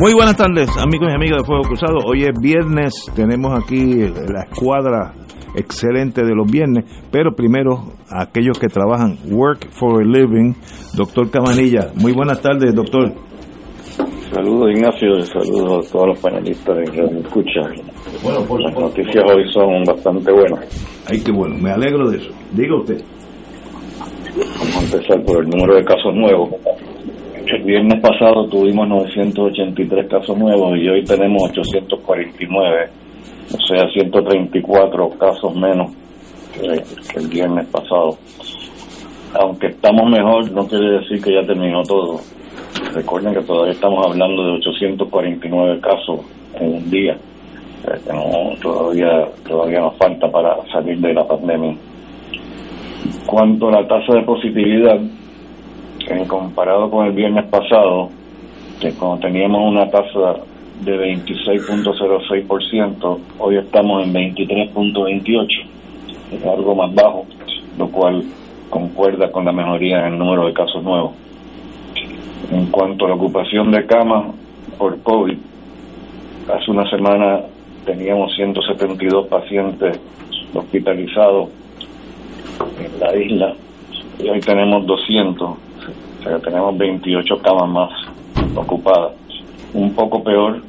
Muy buenas tardes, amigos y amigas de Fuego Cruzado. Hoy es viernes, tenemos aquí la escuadra excelente de los viernes, pero primero a aquellos que trabajan Work for a Living, doctor Camanilla. Muy buenas tardes, doctor. Saludos Ignacio, saludos a todos los panelistas que me escuchan. Bueno, por Las noticias hoy son bastante buenas. Ay, qué bueno, me alegro de eso. Diga usted. Vamos a empezar por el número de casos nuevos. El viernes pasado tuvimos 983 casos nuevos y hoy tenemos 849, o sea, 134 casos menos que, el viernes pasado. Aunque estamos mejor, no quiere decir que ya terminó todo. Recuerden que todavía estamos hablando de 849 casos en un día. Eh, todavía, todavía nos falta para salir de la pandemia. Cuanto a la tasa de positividad, en comparado con el viernes pasado, que cuando teníamos una tasa de 26.06%, hoy estamos en 23.28%, es algo más bajo, lo cual concuerda con la mejoría en el número de casos nuevos. En cuanto a la ocupación de camas por COVID, hace una semana teníamos 172 pacientes hospitalizados en la isla y hoy tenemos 200, o sea, tenemos 28 camas más ocupadas. Un poco peor,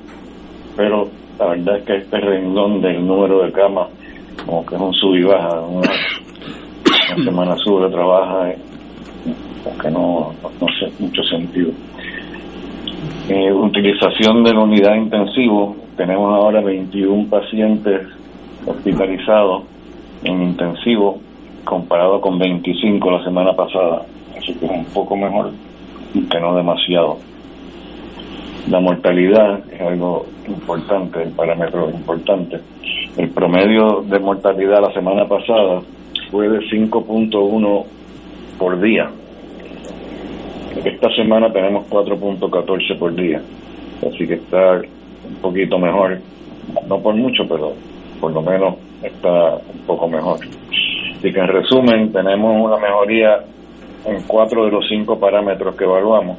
pero la verdad es que este renglón del número de camas, como que es un sub y baja, una, semana sube, otra baja, porque no, no, no sé mucho sentido. Eh, utilización de la unidad intensivo, tenemos ahora 21 pacientes hospitalizados en intensivo comparado con 25 la semana pasada, así que es un poco mejor, que no demasiado. La mortalidad es algo importante, el parámetro importante. El promedio de mortalidad la semana pasada fue de 5.1 por día. Esta semana tenemos 4.14 por día, así que está un poquito mejor, no por mucho, pero por lo menos está un poco mejor. Así que en resumen, tenemos una mejoría en cuatro de los cinco parámetros que evaluamos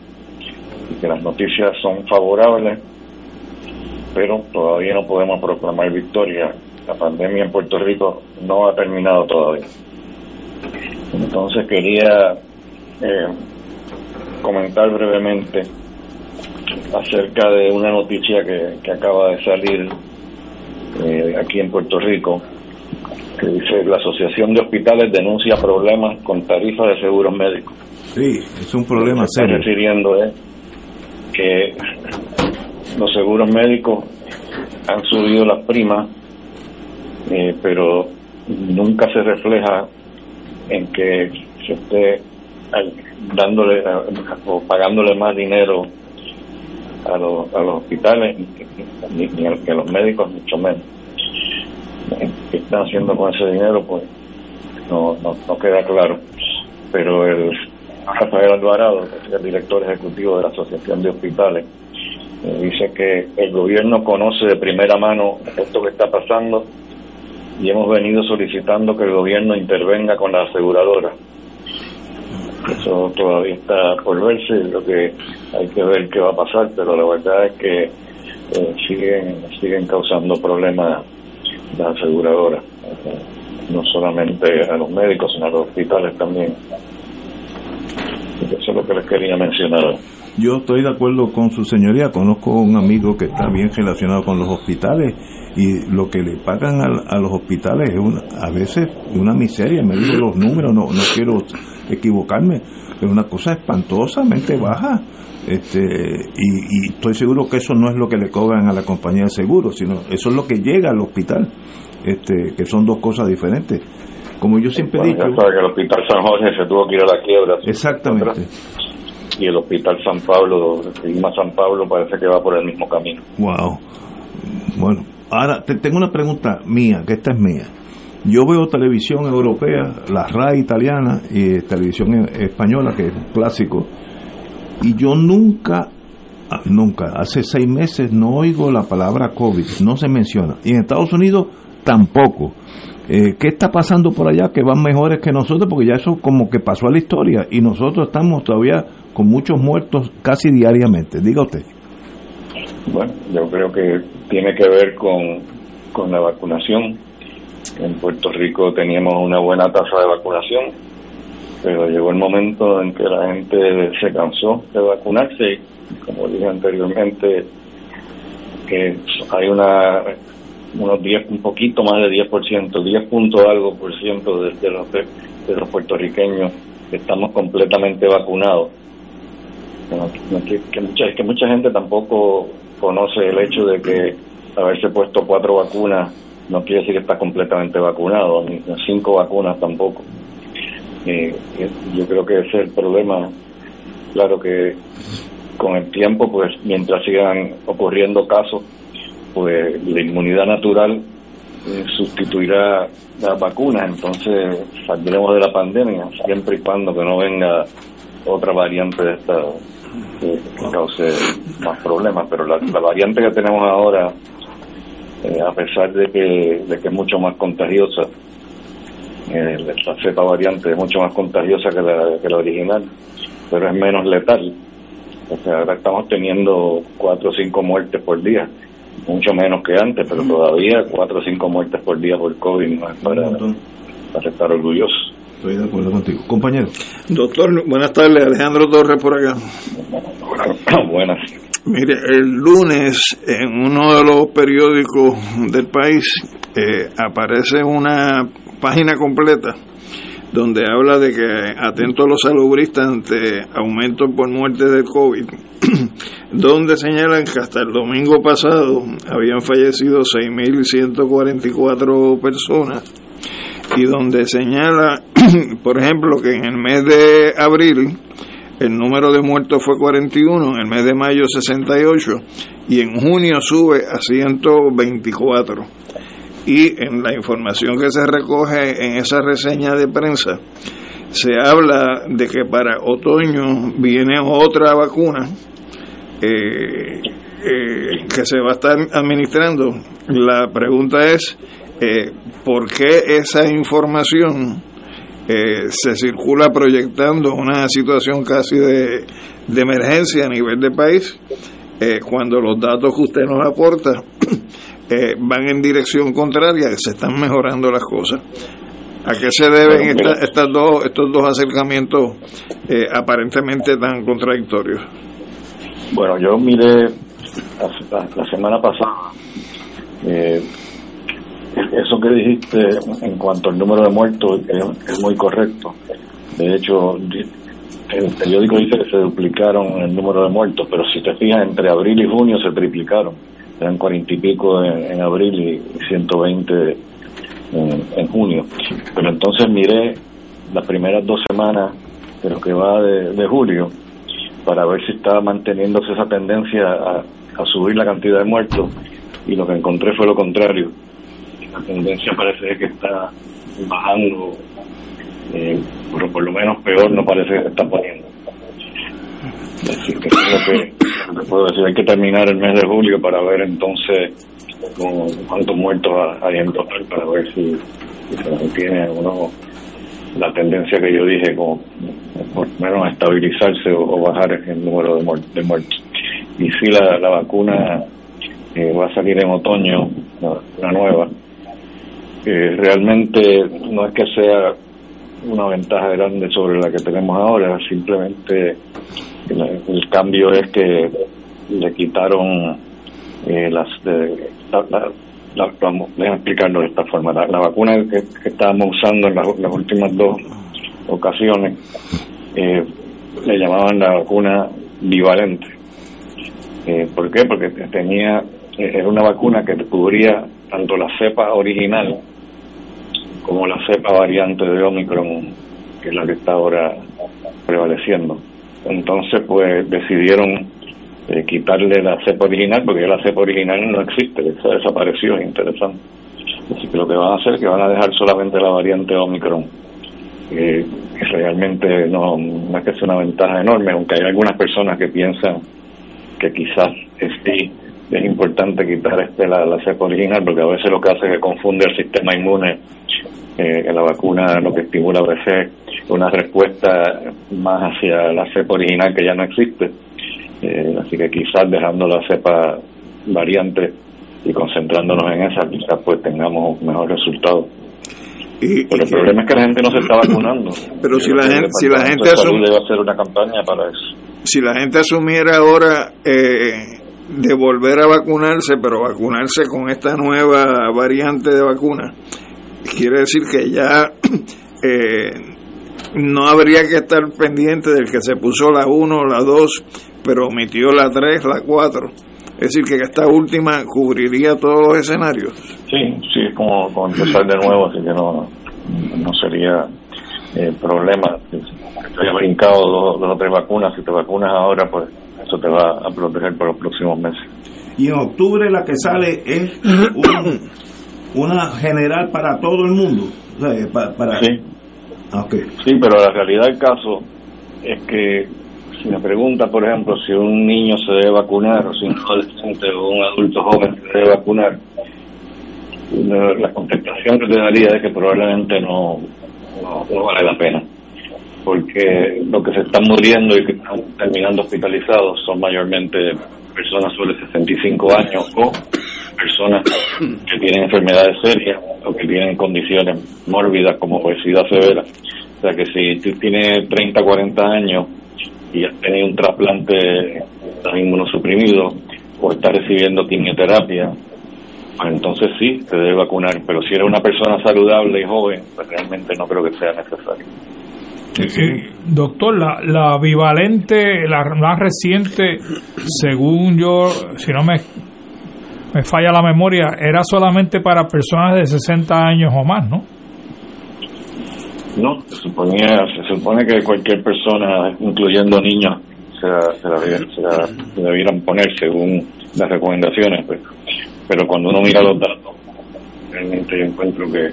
y que las noticias son favorables, pero todavía no podemos proclamar victoria. La pandemia en Puerto Rico no ha terminado todavía. Entonces quería eh, comentar brevemente acerca de una noticia que, que acaba de salir eh, aquí en Puerto Rico, que dice la Asociación de Hospitales denuncia problemas con tarifas de seguros médicos. Sí, es un problema Se está serio. refiriendo es que los seguros médicos han subido las primas, eh, pero nunca se refleja en que se esté dándole o pagándole más dinero a los, a los hospitales ni, ni a, los médicos mucho menos. Qué están haciendo con ese dinero pues no, no, no queda claro. Pero el Rafael Alvarado que es el director ejecutivo de la Asociación de Hospitales eh, dice que el gobierno conoce de primera mano esto que está pasando y hemos venido solicitando que el gobierno intervenga con la aseguradora Eso todavía está por verse, lo que hay que ver qué va a pasar, pero la verdad es que eh, siguen siguen causando problemas las aseguradoras, no solamente a los médicos, sino a los hospitales también. Eso es lo que les quería mencionar. Yo estoy de acuerdo con su señoría, conozco un amigo que está bien relacionado con los hospitales y lo que le pagan a, los hospitales es una, a veces una miseria, me digo los números, no, no quiero equivocarme, es una cosa espantosamente baja. Este, y, y, estoy seguro que eso no es lo que le cobran a la compañía de seguros, sino eso es lo que llega al hospital, este, que son dos cosas diferentes. Como yo siempre he dicho. que el hospital San Jorge se tuvo que ir a la quiebra. Exactamente. Y el hospital San Pablo, Lima San Pablo, parece que va por el mismo camino. Wow. Bueno, ahora te tengo una pregunta mía, que esta es mía. Yo veo televisión europea, la RAI italiana y televisión española, que es un clásico, y yo nunca, ah, nunca, hace seis meses no oigo la palabra COVID, no se menciona. Y en Estados Unidos tampoco. Eh, ¿Qué está pasando por allá que van mejores que nosotros? Porque ya eso como que pasó a la historia y nosotros estamos todavía con muchos muertos casi diariamente. Diga usted. Bueno, yo creo que tiene que ver con, con la vacunación. En Puerto Rico teníamos una buena tasa de vacunación, pero llegó el momento en que la gente se cansó de vacunarse como dije anteriormente, que hay una unos 10, un poquito más de 10%, 10 punto algo por ciento de, los, de los puertorriqueños estamos completamente vacunados. que, mucha, que mucha gente tampoco conoce el hecho de que haberse puesto cuatro vacunas no quiere decir que está completamente vacunado, ni cinco vacunas tampoco. Eh, yo creo que ese es el problema. Claro que con el tiempo, pues mientras sigan ocurriendo casos, pues la inmunidad natural eh, sustituirá las vacunas, entonces saldremos de la pandemia, siempre y cuando que no venga otra variante de esta que cause más problemas, pero la, variante que tenemos ahora, eh, a pesar de que, de que es mucho más contagiosa, eh, la cepa variante es mucho más contagiosa que la, que la original, pero es menos letal. O sea, ahora estamos teniendo cuatro o cinco muertes por día mucho menos que antes, pero todavía cuatro o cinco muertes por día por COVID no es para, estar orgulloso. Estoy de acuerdo contigo. Compañero. Doctor, buenas tardes. Alejandro Torres por acá. Buenas. Mire, el lunes en uno de los periódicos del país eh, aparece una página completa donde habla de que atento a los salubristas ante aumentos por muerte de COVID, donde señalan que hasta el domingo pasado habían fallecido 6.144 personas y donde señala, por ejemplo, que en el mes de abril el número de muertos fue 41, en el mes de mayo 68 y en junio sube a 124 y en la información que se recoge en esa reseña de prensa se habla de que para otoño viene otra vacuna eh, eh, que se va a estar administrando. La pregunta es, eh, ¿por qué esa información se circula proyectando una situación casi de, de emergencia a nivel de país cuando los datos que usted nos aporta eh, van en dirección contraria, se están mejorando las cosas. ¿A qué se deben estas dos, estos dos acercamientos eh, aparentemente tan contradictorios? Bueno, yo miré la, semana pasada eh, eso que dijiste en cuanto al número de muertos es, muy correcto. De hecho, el periódico dice que se duplicaron el número de muertos, pero si te fijas, entre abril y junio se triplicaron eran cuarenta y pico en, abril y 120 en, en, junio. Pero entonces miré las primeras dos semanas de lo que va de, julio para ver si estaba manteniéndose esa tendencia a, subir la cantidad de muertos y lo que encontré fue lo contrario. La tendencia parece que está bajando, eh, pero por lo menos peor no parece que se está poniendo. Así que es que puedo decir, hay que terminar el mes de julio para ver entonces cuántos muertos hay en total para ver si, se mantiene o no la tendencia que yo dije como por lo menos estabilizarse o, bajar el número de, de muertos. Y si la, la vacuna eh, va a salir en otoño, una nueva, eh, realmente no es que sea una ventaja grande sobre la que tenemos ahora, simplemente el, cambio es que le quitaron eh, las... De, la, explicarlo de esta forma. La, vacuna que, estábamos usando en las últimas dos ocasiones eh, le llamaban la vacuna bivalente. Eh, ¿Por qué? Porque tenía eh, era una vacuna que cubría tanto la cepa original como la cepa variante de Omicron, que es la que está ahora prevaleciendo. Entonces, pues decidieron eh, quitarle la cepa original, porque la cepa original no existe, desapareció, es interesante. Así que lo que van a hacer es que van a dejar solamente la variante Omicron que realmente no, es que sea una ventaja enorme, aunque hay algunas personas que piensan que quizás sí es importante quitar este la, la cepa original, porque a veces lo que hace es que confunde el sistema inmune, eh, que la vacuna lo que estimula a veces una respuesta más hacia la cepa original que ya no existe. Eh, así que quizás dejando la cepa variante y concentrándonos en esa, quizás pues tengamos un mejor resultado. Y, el problema es que la gente no se está vacunando. Pero si la gente, si la gente hacer una campaña para eso. Si la gente asumiera ahora eh, de volver a vacunarse, pero vacunarse con esta nueva variante de vacuna, quiere decir que ya eh, no habría que estar pendiente del que se puso la 1 la 2, pero omitió la 3, la 4. Es decir, que esta última cubriría todos los escenarios. Sí, sí, es como, empezar de nuevo, así que no, no sería eh, problema. Si te hayas brincado dos, o tres vacunas, si te vacunas ahora, pues eso te va a proteger por los próximos meses. Y en octubre la que sale es una general para todo el mundo. para, Sí. Ah, sí, pero la realidad del caso es que si me pregunta, por ejemplo, si un niño se debe vacunar, o si un adolescente o un adulto joven se debe vacunar, la contestación que te daría es que probablemente no, no, vale la pena. Porque lo que se están muriendo y que están terminando hospitalizados son mayormente personas sobre 65 años o personas que tienen enfermedades serias o que tienen condiciones mórbidas como obesidad severa. O sea que si tú tienes 30, 40 años y has tenido un trasplante inmunosuprimido o está recibiendo quimioterapia, pues entonces sí, se debe vacunar. Pero si eres una persona saludable y joven, pues realmente no creo que sea necesario. Doctor, la, la bivalente, la más reciente, según yo, si no me, me falla la memoria, era solamente para personas de 60 años o más, ¿no? No, se, suponía, se supone que cualquier persona, incluyendo niños, se, se, debieran poner según las recomendaciones, pues. pero cuando uno mira los datos, realmente yo encuentro que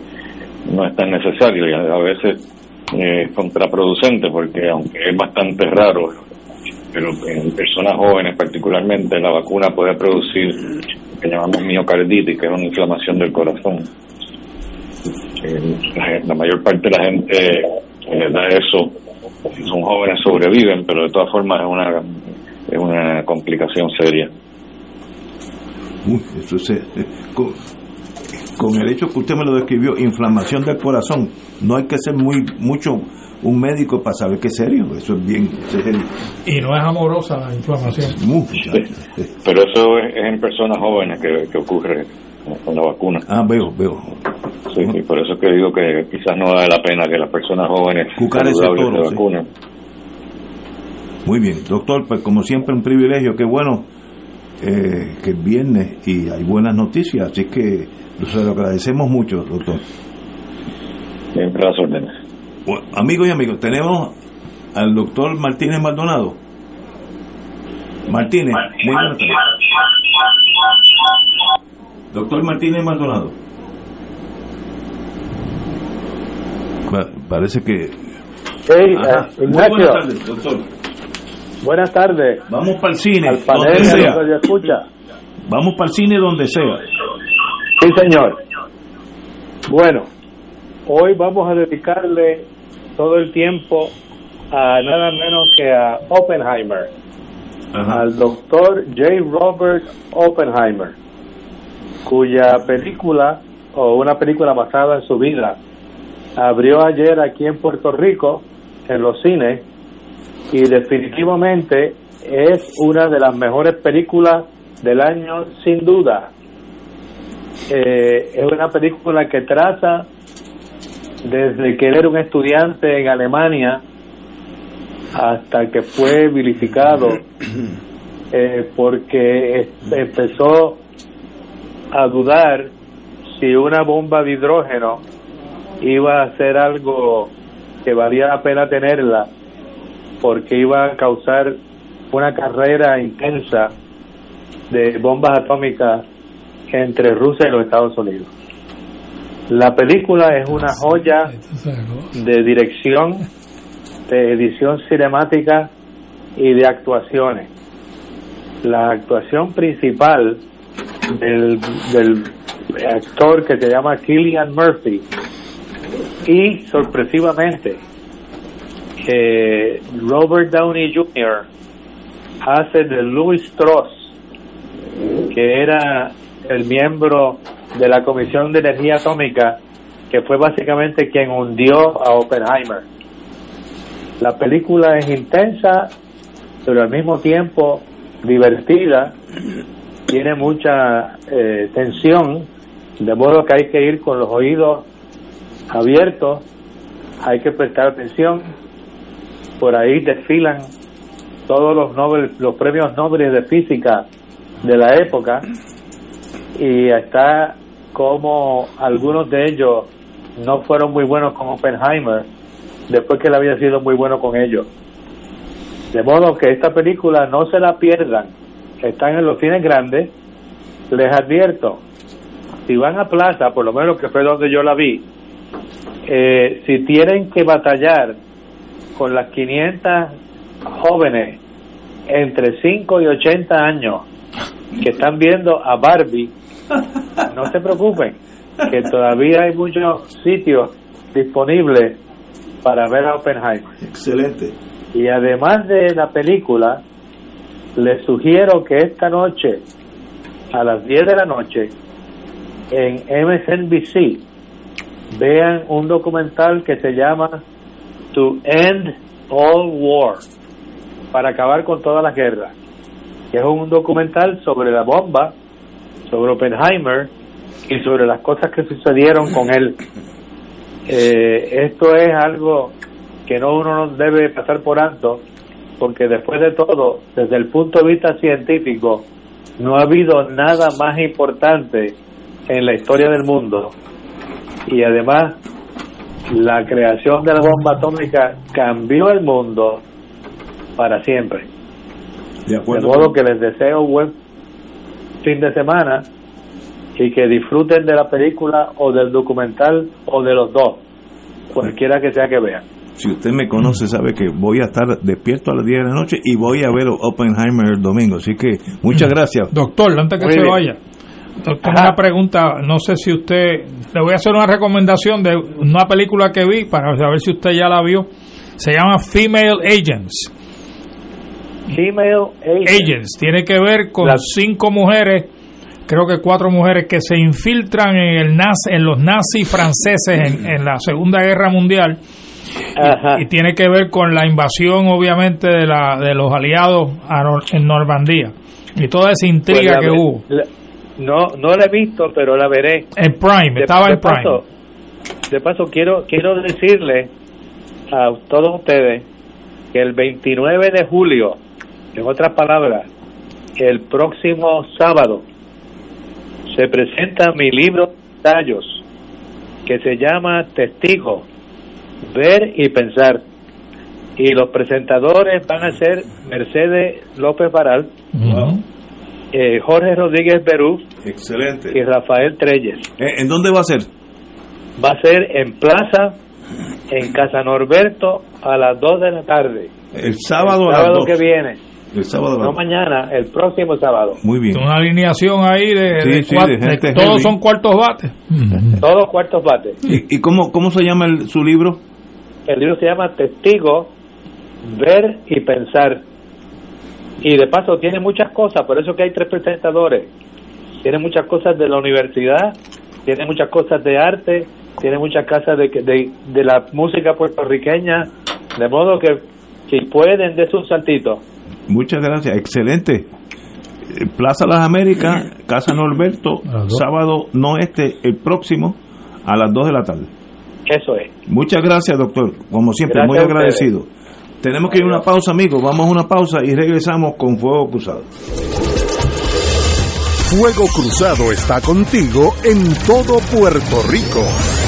no es tan necesario y a, veces es contraproducente porque aunque es bastante raro, pero en personas jóvenes particularmente la vacuna puede producir lo que llamamos miocarditis, que es una inflamación del corazón. La, mayor parte de la gente eh, da eso, son jóvenes sobreviven, pero de todas formas es una, es una complicación seria. Con, el hecho que usted me lo describió, inflamación del corazón, no hay que ser muy mucho un médico para saber que es serio, eso es bien serio. Y no es amorosa la inflamación. pero eso es, en personas jóvenes que, que ocurre con la vacuna. Ah, veo, veo. Sí, por eso que digo que quizás no vale la pena que las personas jóvenes se vacunen. Muy bien, doctor, pues como siempre un privilegio, qué bueno eh, que es viernes y hay buenas noticias, así que se lo agradecemos mucho, doctor. Siempre las órdenes. amigos y amigos, tenemos al doctor Martínez Maldonado. Martínez, muy buenas tardes. Doctor Martínez Maldonado. parece que... Hey, eh, buenas tardes, doctor. Buenas tardes. Vamos para el cine, donde sea. Escucha. Vamos para el cine donde sea. Sí, señor. Bueno, hoy vamos a dedicarle todo el tiempo a nada menos que a Oppenheimer, al doctor J. Robert Oppenheimer, cuya película o una película basada en su vida abrió ayer aquí en Puerto Rico en los cines y definitivamente es una de las mejores películas del año sin duda. Eh, es una película que trata desde que era un estudiante en Alemania hasta que fue vilificado eh, porque empezó a dudar si una bomba de hidrógeno iba a ser algo que valía la pena tenerla porque iba a causar una carrera intensa de bombas atómicas entre Rusia y los Estados Unidos. La película es una joya de dirección, de edición cinemática y de actuaciones. La actuación principal del, del actor que se llama Killian Murphy y sorpresivamente Robert Downey Jr. hace de Louis Strauss que era el miembro de la Comisión de Energía Atómica que fue básicamente quien hundió a Oppenheimer. La película es intensa, pero al mismo tiempo divertida, tiene mucha eh, tensión, de modo que hay que ir con los oídos abiertos, hay que prestar atención. Por ahí desfilan todos los, Nobel, los premios Nobel de física de la época y está como algunos de ellos no fueron muy buenos con Oppenheimer después que él había sido muy bueno con ellos. De modo que esta película no se la pierdan, están en los cines grandes, les advierto, si van a plaza, por lo menos que fue donde yo la vi, eh, si tienen que batallar con las 500 jóvenes entre 5 y 80 años que están viendo a Barbie, no se preocupen, que todavía hay muchos sitios disponibles para ver a Oppenheimer. Excelente. Y además de la película, les sugiero que esta noche, a las 10 de la noche, en MSNBC, vean un documental que se llama To End All War, para acabar con todas las guerras. Que es un documental sobre la bomba, sobre Oppenheimer y sobre las cosas que sucedieron con él. Eh, esto es algo que no uno no debe pasar por alto, porque después de todo, desde el punto de vista científico, no ha habido nada más importante en la historia del mundo. Y además, la creación de la bomba atómica cambió el mundo para siempre. De, modo que les deseo buen fin de semana y que disfruten de la película o del documental o de los dos, cualquiera que sea que vean. Si usted me conoce, sabe que voy a estar despierto a las 10 de la noche y voy a ver Oppenheimer el domingo. Así que muchas gracias. Doctor, antes que se vaya, tengo una pregunta. No sé si usted. Le voy a hacer una recomendación de una película que vi para saber si usted ya la vio. Se llama Female Agents. Female Agents. Tiene que ver con cinco mujeres creo que cuatro mujeres que se infiltran en el en los nazis franceses en, la Segunda Guerra Mundial y, tiene que ver con la invasión obviamente de, la, de los aliados en Normandía y toda esa intriga pues que hubo. no, no la he visto, pero la veré. En Prime, estaba en Prime. de paso, quiero, quiero decirle a todos ustedes que el 29 de julio, en otras palabras, el próximo sábado, se presenta mi libro Tallos, que se llama Testigo, Ver y Pensar. Y los presentadores van a ser Mercedes López Baral, eh, Jorge Rodríguez Berú Excelente. y Rafael Treyes. Eh, ¿En dónde va a ser? Va a ser en Plaza, en Casa Norberto, a las 2 de la tarde. El sábado, el sábado que viene. El sábado. No mañana, el próximo sábado. Muy bien. Una alineación ahí de, todos son cuartos bates. Todos cuartos bates. ¿Y, cómo, cómo se llama su libro? El libro se llama Testigo, ver y pensar. Y de paso tiene muchas cosas, por eso que hay tres presentadores. Tiene muchas cosas de la universidad, tiene muchas cosas de arte, tiene muchas cosas de, de, de la música puertorriqueña, de modo que si pueden, de un saltito. Muchas gracias, excelente. Plaza Las Américas, Casa Norberto, sábado no este, el próximo, a las 2 de la tarde. Eso es. Muchas gracias, doctor. Como siempre, muy agradecido. Tenemos que ir a una pausa, amigos. Vamos a una pausa y regresamos con Fuego Cruzado. Fuego Cruzado está contigo en todo Puerto Rico.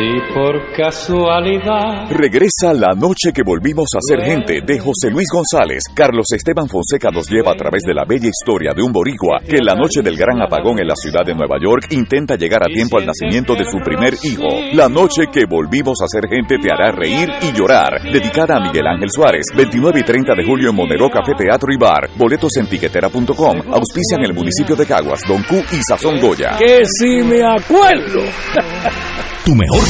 Si por casualidad. Regresa la noche que volvimos a ser gente de José Luis González. Carlos Esteban Fonseca nos lleva a través de la bella historia de un boricua que en la noche del gran apagón en la ciudad de Nueva York intenta llegar a tiempo al nacimiento de su primer hijo. La noche que volvimos a ser gente te hará reír y llorar. Dedicada a Miguel Ángel Suárez. 29 y 30 de julio en Monero Café Teatro y Bar. Boletos en tiquetera.com. Auspician el municipio de Caguas, Don Q y Sazón Goya. Que si me acuerdo. Tu mejor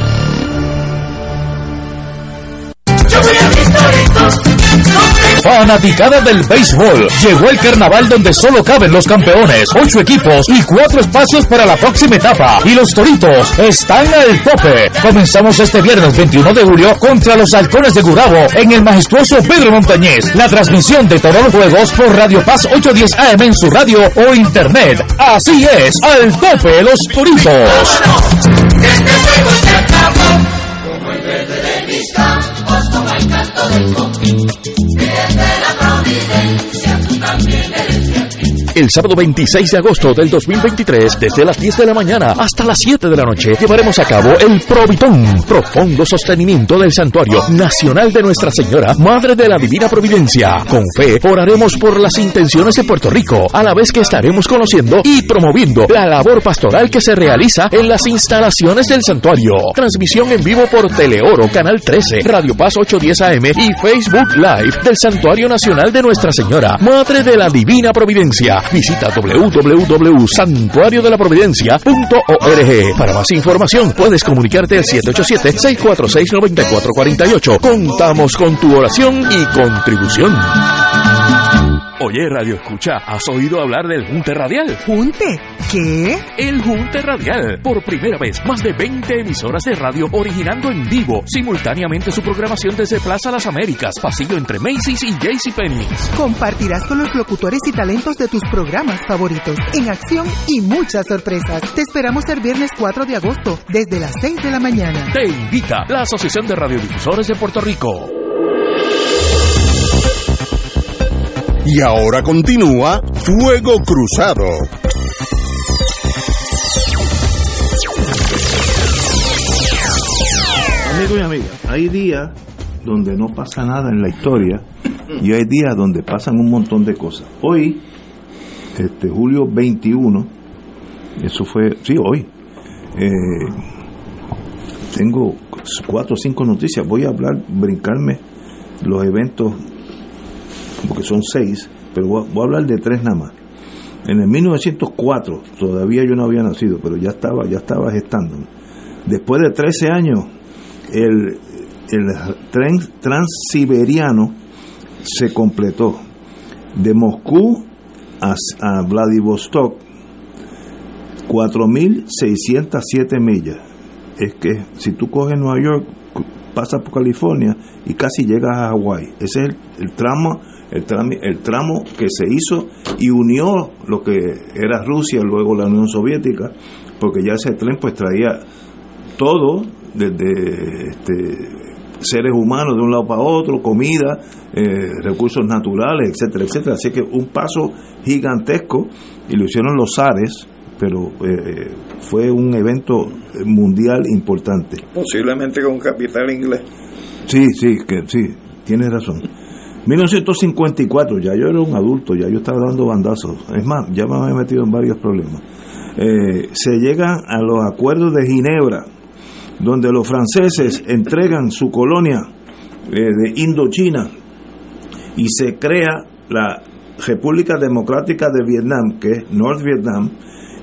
Fanaticada del béisbol. Llegó el carnaval donde solo caben los campeones, ocho equipos y cuatro espacios para la próxima etapa. Y los toritos están al tope. Comenzamos este viernes 21 de julio contra los halcones de Gurabo en el majestuoso Pedro Montañez. La transmisión de todos los juegos por Radio Paz 810 AM en su radio o internet. Así es, al tope los toritos. Este de mis campos, del de la providencia, tú también eres el sábado 26 de agosto del 2023, desde las 10 de la mañana hasta las 7 de la noche, llevaremos a cabo el Provitón, profundo sostenimiento del Santuario Nacional de Nuestra Señora, Madre de la Divina Providencia. Con fe, oraremos por las intenciones de Puerto Rico, a la vez que estaremos conociendo y promoviendo la labor pastoral que se realiza en las instalaciones del santuario. Transmisión en vivo por Teleoro, Canal 13, Radio Paz 810 AM y Facebook Live del Santuario Nacional de Nuestra Señora, Madre de la Divina Providencia. Visita www.santuariodelaprovidencia.org. Para más información puedes comunicarte al 787-646-9448. Contamos con tu oración y contribución. Oye, Radio Escucha, ¿has oído hablar del Junte Radial? ¿Junte? ¿Qué? El Junte Radial. Por primera vez, más de 20 emisoras de radio originando en vivo, simultáneamente su programación desde Plaza Las Américas, pasillo entre Macy's y JCPenney's. Compartirás con los locutores y talentos de tus programas favoritos, en acción y muchas sorpresas. Te esperamos el viernes 4 de agosto, desde las 6 de la mañana. Te invita la Asociación de Radiodifusores de Puerto Rico. Y ahora continúa Fuego Cruzado. Amigos y amigas, hay días donde no pasa nada en la historia y hay días donde pasan un montón de cosas. Hoy, este julio 21, eso fue, sí, hoy, eh, tengo cuatro o cinco noticias. Voy a hablar, brincarme los eventos porque son seis, pero voy a, hablar de tres nada más. En el 1904, todavía yo no había nacido, pero ya estaba, ya estaba gestando. Después de 13 años, el, el tren transiberiano se completó. De Moscú a, a Vladivostok, 4.607 millas. Es que si tú coges Nueva York, pasa por California y casi llega a Hawái. Ese es el, tramo el tramo, el tramo que se hizo y unió lo que era Rusia, luego la Unión Soviética, porque ya ese tren pues traía todo, desde este, seres humanos de un lado para otro, comida, eh, recursos naturales, etcétera, etcétera. Así que un paso gigantesco y lo hicieron los Ares, pero eh, fue un evento mundial importante. Posiblemente con capital inglés. Sí, sí, que sí, tienes razón. 1954, ya yo era un adulto, ya yo estaba dando bandazos. Es más, ya me había metido en varios problemas. Eh, se llegan a los acuerdos de Ginebra, donde los franceses entregan su colonia eh, de Indochina y se crea la República Democrática de Vietnam, que es North Vietnam,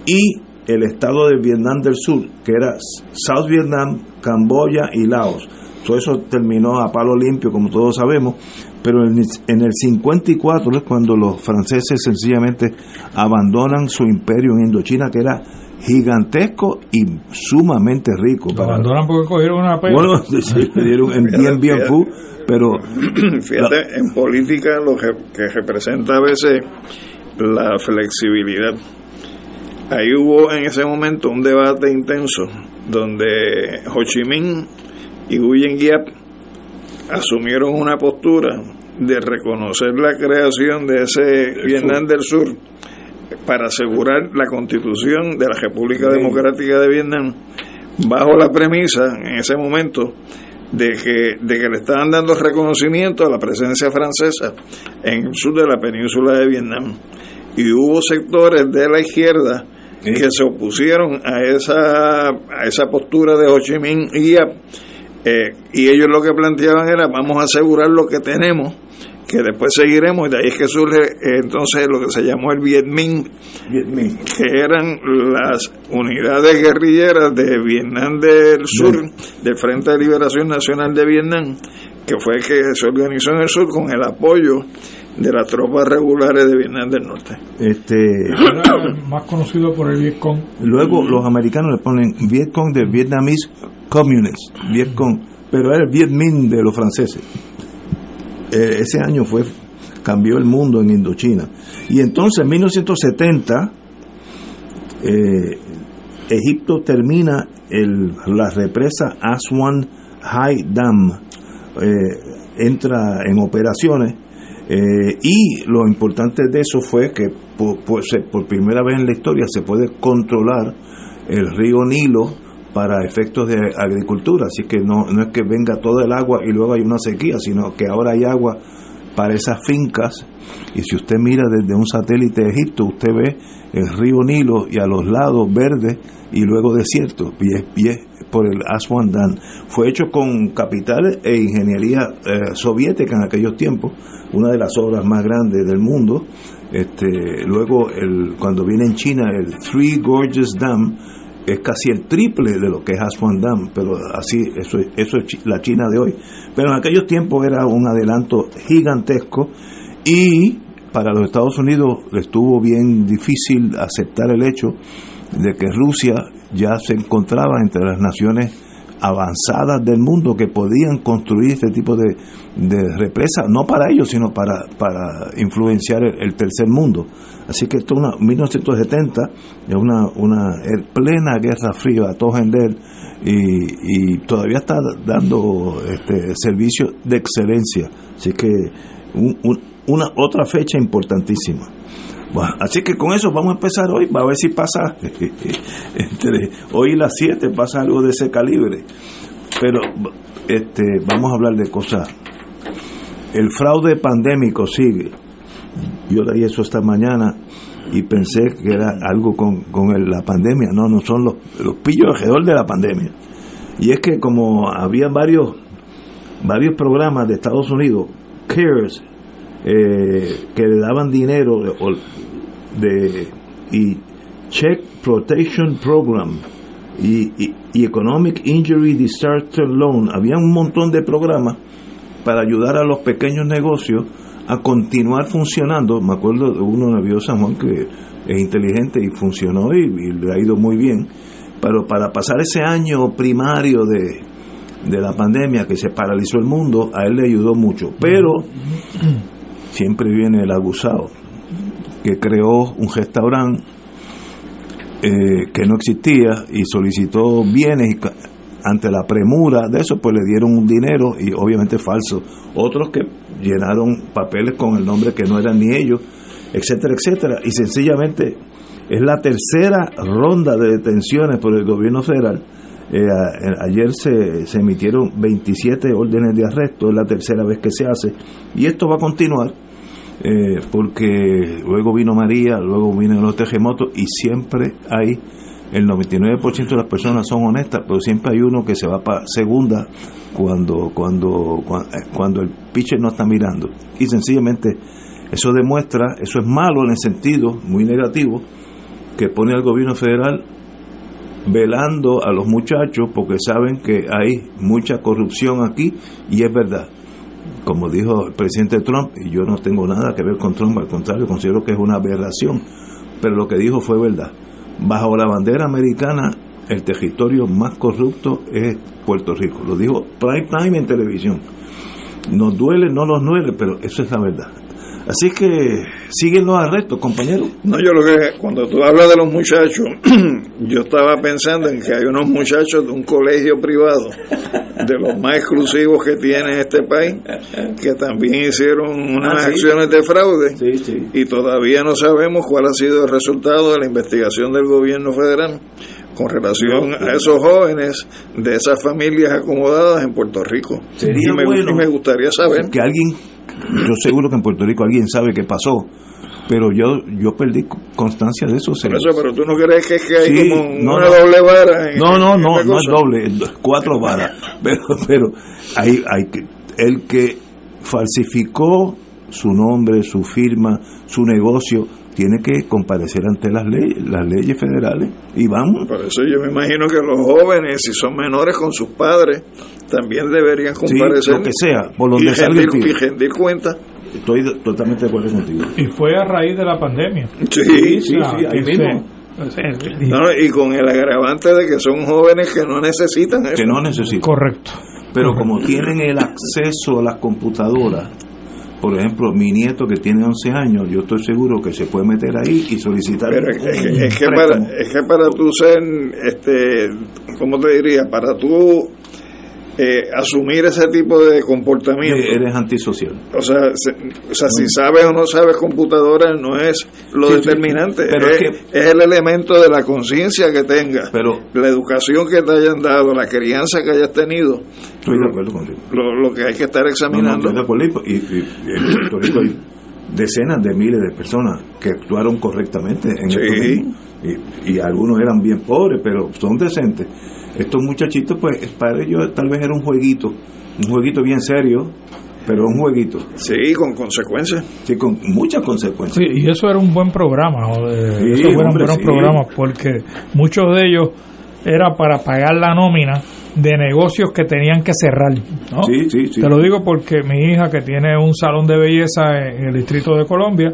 y el Estado de Vietnam del Sur, que era South Vietnam, Camboya y Laos. Todo eso terminó a palo limpio, como todos sabemos, pero en el 54 es cuando los franceses sencillamente abandonan su imperio en Indochina, que era gigantesco y sumamente rico. Lo abandonan porque cogieron una pena. Bueno, sí, dieron en bien, bien fu, pero... Fíjate, en política lo que, representa a veces la flexibilidad. Ahí hubo en ese momento un debate intenso donde Ho Chi Minh y Nguyen Giap asumieron una postura de reconocer la creación de ese Vietnam del Sur para asegurar la constitución de la República Democrática de Vietnam bajo la premisa en ese momento de que, de que le estaban dando reconocimiento a la presencia francesa en el sur de la península de Vietnam. Y hubo sectores de la izquierda que se opusieron a esa, a esa postura de Ho Chi Minh y, eh, y ellos lo que planteaban era vamos a asegurar lo que tenemos que después seguiremos, y de ahí es que surge eh, entonces lo que se llamó el Viet Minh, que eran las unidades guerrilleras de Vietnam del Sur, del Frente de Liberación Nacional de Vietnam, que fue que se organizó en el sur con el apoyo de las tropas regulares de Vietnam del Norte. Este, más conocido por el Vietcong. Luego los americanos le ponen Vietcong de Vietnamese Communist, Vietcong, pero era el Viet Minh de los franceses. Eh, ese año fue cambió el mundo en Indochina. Y entonces en 1970 eh, Egipto termina el, la represa Aswan High Dam, eh, entra en operaciones y lo importante de eso fue que por, por, primera vez en la historia se puede controlar el río Nilo para efectos de agricultura, así que no, no es que venga todo el agua y luego hay una sequía, sino que ahora hay agua para esas fincas y si usted mira desde un satélite de Egipto, usted ve el río Nilo y a los lados verde y luego desierto, pie, pie por el Aswan Dam. Fue hecho con capital e ingeniería eh, soviética en aquellos tiempos, una de las obras más grandes del mundo. Este, luego, el, cuando viene en China el Three Gorges Dam, es casi el triple de lo que es Aswan Dam, pero así, eso, eso es la China de hoy. Pero en aquellos tiempos era un adelanto gigantesco y para los Estados Unidos estuvo bien difícil aceptar el hecho de que Rusia ya se encontraba entre las naciones avanzadas del mundo que podían construir este tipo de, de represas, no para ellos, sino para, para influenciar el, tercer mundo. Así que esto es 1970, es una, una plena guerra fría a todos en y, y todavía está dando este servicio de excelencia. Así que una otra fecha importantísima. Bueno, así que con eso vamos a empezar hoy, va a ver si pasa, entre hoy y las 7 pasa algo de ese calibre. Pero este, vamos a hablar de cosas. El fraude pandémico sigue. Yo leí eso esta mañana y pensé que era algo con, con la pandemia. No, no son los, los pillos alrededor de la pandemia. Y es que como había varios, varios programas de Estados Unidos, CARES, eh, que le daban dinero de, y Check Protection Program y, Economic Injury Disaster Loan. Había un montón de programas para ayudar a los pequeños negocios a continuar funcionando. Me acuerdo de uno en San Juan que es inteligente y funcionó y, le ha ido muy bien. Pero para pasar ese año primario de, de la pandemia que se paralizó el mundo, a él le ayudó mucho. Pero siempre viene el abusado, que creó un restaurante eh, que no existía y solicitó bienes y ante la premura de eso, pues le dieron un dinero y obviamente falso. Otros que llenaron papeles con el nombre que no eran ni ellos, etcétera, etcétera. Y sencillamente es la tercera ronda de detenciones por el gobierno federal. Eh, ayer se, se emitieron 27 órdenes de arresto, es la tercera vez que se hace, y esto va a continuar. Eh, porque luego vino María, luego vienen los terremotos y siempre hay el 99% de las personas son honestas, pero siempre hay uno que se va para segunda cuando, cuando, eh, cuando, el pitcher no está mirando. Y sencillamente eso demuestra, eso es malo en el sentido muy negativo, que pone al gobierno federal velando a los muchachos porque saben que hay mucha corrupción aquí y es verdad. Como dijo el presidente Trump, y yo no tengo nada que ver con Trump, al contrario, considero que es una aberración, pero lo que dijo fue verdad bajo la bandera americana, el territorio más corrupto es Puerto Rico. Lo dijo prime time en televisión. Nos duele, no nos duele, pero eso es la verdad. Así que siguen los arrestos, compañeros. No, yo lo que, cuando tú hablas de los muchachos, yo estaba pensando en que hay unos muchachos de un colegio privado, de los más exclusivos que tiene este país, que también hicieron unas ah, acciones de fraude y todavía no sabemos cuál ha sido el resultado de la investigación del gobierno federal con relación a esos jóvenes de esas familias acomodadas en Puerto Rico. Sería y me gustaría saber que alguien yo seguro que en Puerto Rico alguien sabe qué pasó, pero yo yo perdí constancia de eso. eso pero tú no crees que, hay como una doble vara. no, no, no, no es doble, cuatro varas. Pero, pero hay, hay que, el que falsificó su nombre, su firma, su negocio, tiene que comparecer ante las leyes, las leyes federales y vamos. Por eso yo me imagino que los jóvenes, si son menores con sus padres, también deberían comparecer. lo que sea, por donde y rendir, cuenta. Estoy totalmente de acuerdo contigo. Y fue a raíz de la pandemia. Sí, sí, sí, ahí mismo. y con el agravante de que son jóvenes que no necesitan eso. Que no necesitan. Correcto. Pero como tienen el acceso a las computadoras, por ejemplo, mi nieto que tiene 11 años, yo estoy seguro que se puede meter ahí y solicitar. Pero es, que, es, que para, es que para tú ser, este, ¿cómo te diría? Para tú eh, asumir ese tipo de comportamiento. Eres antisocial. O sea, o sea si sabes o no sabes computadora no es lo determinante, es, el elemento de la conciencia que tengas, pero, la educación que te hayan dado, la crianza que hayas tenido. Estoy de acuerdo contigo. Lo, que hay que estar examinando. y, en Puerto Rico hay decenas de miles de personas que actuaron correctamente en sí. y, y algunos eran bien pobres, pero son decentes estos muchachitos, pues para ellos tal vez era un jueguito, un jueguito bien serio, pero un jueguito. Sí, con consecuencias. Sí, con muchas consecuencias. Sí, y eso era un buen programa, sí, eso era un buen programa porque muchos de ellos era para pagar la nómina de negocios que tenían que cerrar. ¿no? Sí, sí, sí. Te lo digo porque mi hija, que tiene un salón de belleza en el Distrito de Colombia,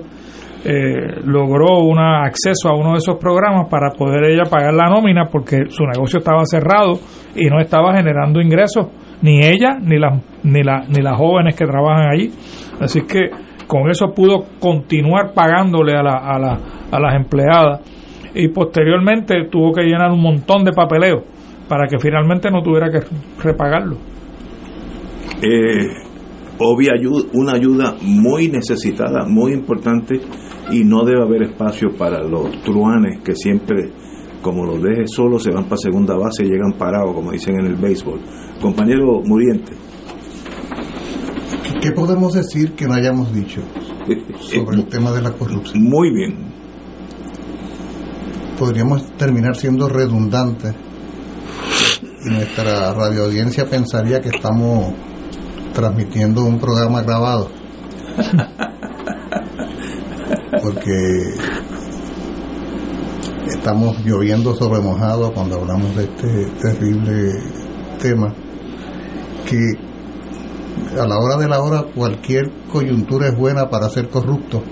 eh, logró una acceso a uno de esos programas para poder ella pagar la nómina porque su negocio estaba cerrado y no estaba generando ingresos ni ella ni las ni la, ni las jóvenes que trabajan allí. Así que con eso pudo continuar pagándole a, la, a, la, a las empleadas. Y posteriormente tuvo que llenar un montón de papeleo para que finalmente no tuviera que repagarlo. Eh, obvia ayuda, una ayuda muy necesitada muy importante y no debe haber espacio para los truanes que siempre, como los deje solos, se van para segunda base y llegan parados, como dicen en el béisbol. Compañero Muriente. ¿Qué podemos decir que no hayamos dicho sobre el tema de la corrupción? Muy bien. Podríamos terminar siendo redundantes y nuestra radioaudiencia pensaría que estamos transmitiendo un programa grabado. porque estamos lloviendo sobre mojado cuando hablamos de este terrible tema, que a la hora de la hora cualquier coyuntura es buena para ser corrupto.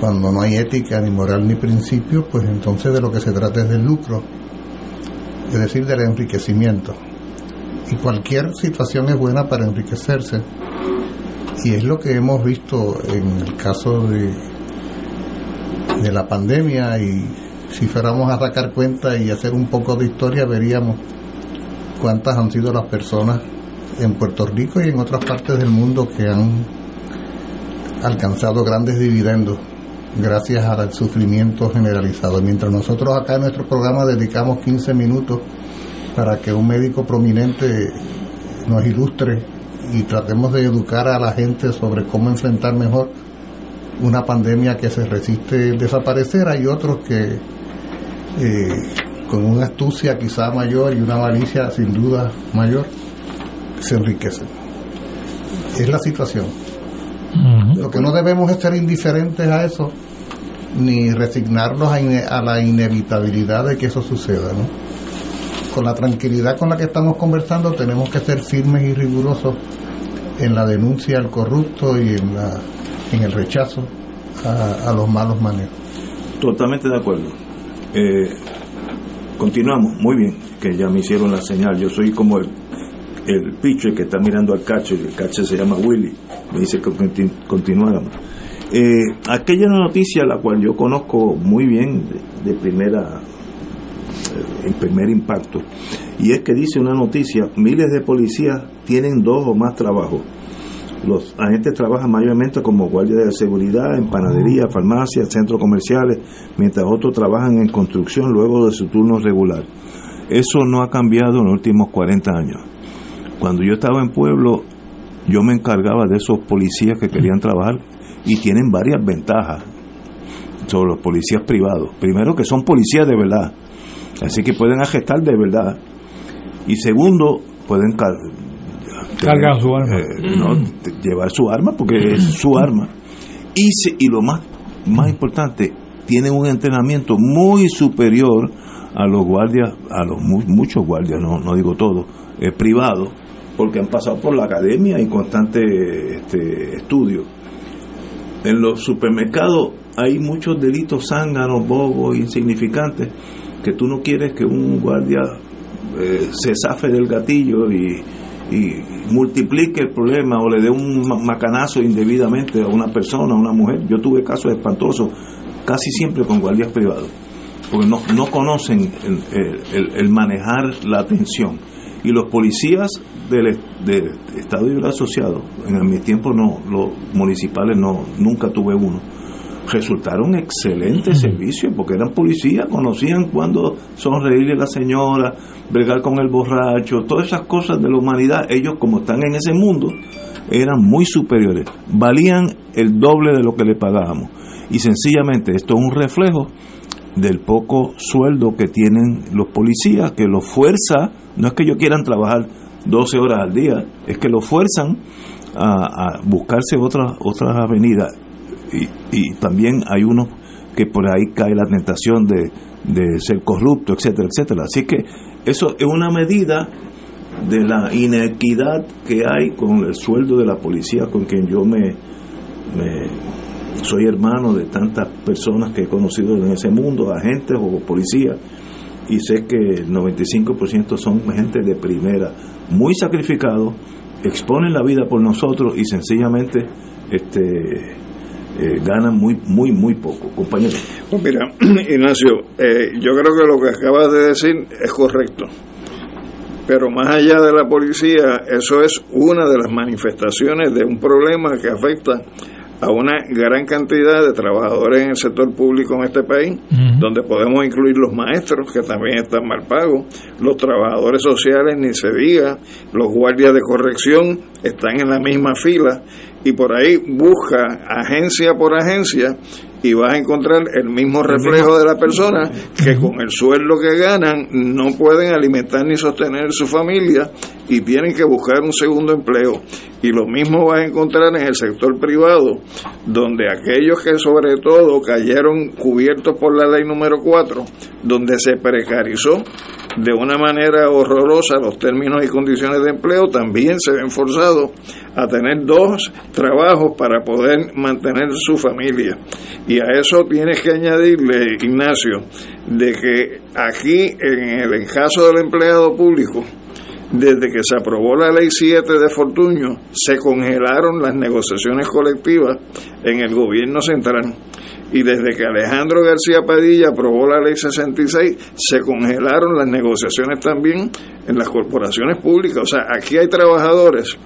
Cuando no hay ética, ni moral, ni principio, pues entonces de lo que se trata es del lucro, es decir, del enriquecimiento. Y cualquier situación es buena para enriquecerse. Y es lo que hemos visto en el caso de, de la pandemia y si fuéramos a sacar cuenta y hacer un poco de historia veríamos cuántas han sido las personas en Puerto Rico y en otras partes del mundo que han alcanzado grandes dividendos gracias al sufrimiento generalizado. Mientras nosotros acá en nuestro programa dedicamos 15 minutos para que un médico prominente nos ilustre y tratemos de educar a la gente sobre cómo enfrentar mejor una pandemia que se resiste desaparecer, hay otros que eh, con una astucia quizá mayor y una malicia sin duda mayor se enriquecen. Es la situación. Lo que no debemos es ser indiferentes a eso, ni resignarnos a, a, la inevitabilidad de que eso suceda. ¿no? Con la tranquilidad con la que estamos conversando tenemos que ser firmes y rigurosos en la denuncia al corrupto y en, la, el rechazo a, los malos manejos. Totalmente de acuerdo. Eh, continuamos, muy bien, que ya me hicieron la señal. Yo soy como el, el pitcher que está mirando al catcher, el catcher se llama Willy, me dice que continuáramos. Eh, aquella noticia la cual yo conozco muy bien de primera el primer impacto y es que dice una noticia miles de policías tienen dos o más trabajos los agentes trabajan mayormente como guardia de seguridad en panadería, farmacias, centros comerciales, mientras otros trabajan en construcción luego de su turno regular. Eso no ha cambiado en los últimos 40 años. Cuando yo estaba en pueblo, yo me encargaba de esos policías que querían trabajar y tienen varias ventajas sobre los policías privados. Primero que son policías de verdad, así que pueden agestar de verdad. Y segundo, pueden cargar su arma. Eh, no, llevar su arma porque es su arma. Y, se, y lo más, más importante, tienen un entrenamiento muy superior a los guardias, a los muchos guardias, no, no digo todos, eh, privados, porque han pasado por la academia y constante este, estudio. En los supermercados hay muchos delitos zánganos, bobos, insignificantes, que tú no quieres que un guardia eh, se zafe del gatillo y, multiplique el problema o le dé un macanazo indebidamente a una persona, a una mujer. Yo tuve casos espantosos casi siempre con guardias privados, porque no, no conocen el, manejar la atención. Y los policías del, del Estado Libre Asociado, en mi tiempo no, los municipales no, nunca tuve uno, resultaron excelentes servicios porque eran policías, conocían cuando sonreírle a la señora, bregar con el borracho, todas esas cosas de la humanidad, ellos como están en ese mundo, eran muy superiores, valían el doble de lo que le pagábamos. Y sencillamente esto es un reflejo del poco sueldo que tienen los policías, que los fuerza, no es que ellos quieran trabajar 12 horas al día, es que los fuerzan a, a buscarse otras otras avenidas. Y, y también hay unos que por ahí cae la tentación de, de ser corrupto, etcétera, etcétera. Así que eso es una medida de la inequidad que hay con el sueldo de la policía con quien yo me, soy hermano de tantas personas que he conocido en ese mundo, agentes o policías, y sé que el 95% son gente de primera, muy sacrificados, exponen la vida por nosotros y sencillamente este eh, ganan muy muy muy poco compañero. Pues mira Ignacio eh, yo creo que lo que acabas de decir es correcto. Pero más allá de la policía eso es una de las manifestaciones de un problema que afecta a una gran cantidad de trabajadores en el sector público en este país, donde podemos incluir los maestros, que también están mal pagos, los trabajadores sociales, ni se diga, los guardias de corrección están en la misma fila, y por ahí busca agencia por agencia y vas a encontrar el mismo reflejo de la persona que con el sueldo que ganan no pueden alimentar ni sostener su familia y tienen que buscar un segundo empleo. Y lo mismo vas a encontrar en el sector privado, donde aquellos que sobre todo cayeron cubiertos por la ley número 4, donde se precarizó de una manera horrorosa los términos y condiciones de empleo, también se ven forzados a tener dos trabajos para poder mantener su familia. Y a eso tienes que añadirle, Ignacio, de que aquí en el caso del empleado público, desde que se aprobó la ley 7 de Fortuño, se congelaron las negociaciones colectivas en el gobierno central. Y desde que Alejandro García Padilla aprobó la ley 66, se congelaron las negociaciones también en las corporaciones públicas. O sea, aquí hay trabajadores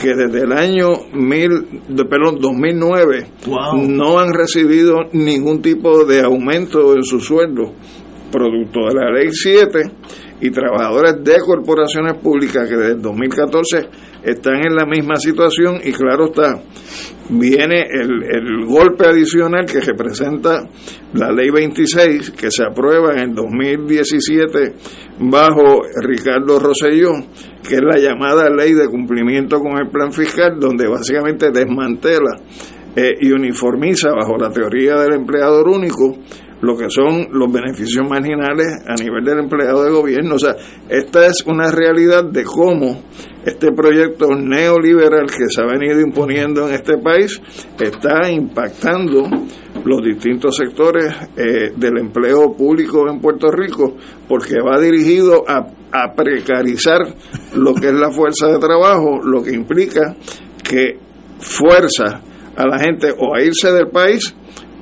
que desde el año mil, perdón, 2009 no han recibido ningún tipo de aumento en su sueldo producto de la ley 7 y trabajadores de corporaciones públicas que desde el 2014 están en la misma situación y claro está, viene el, el golpe adicional que representa la ley 26 que se aprueba en el 2017 bajo Ricardo Rosselló, que es la llamada ley de cumplimiento con el plan fiscal, donde básicamente desmantela eh, y uniformiza bajo la teoría del empleador único lo que son los beneficios marginales a nivel del empleado de gobierno. O sea, esta es una realidad de cómo este proyecto neoliberal que se ha venido imponiendo en este país está impactando los distintos sectores eh, del empleo público en Puerto Rico, porque va dirigido a, a precarizar lo que es la fuerza de trabajo, lo que implica que fuerza a la gente o a irse del país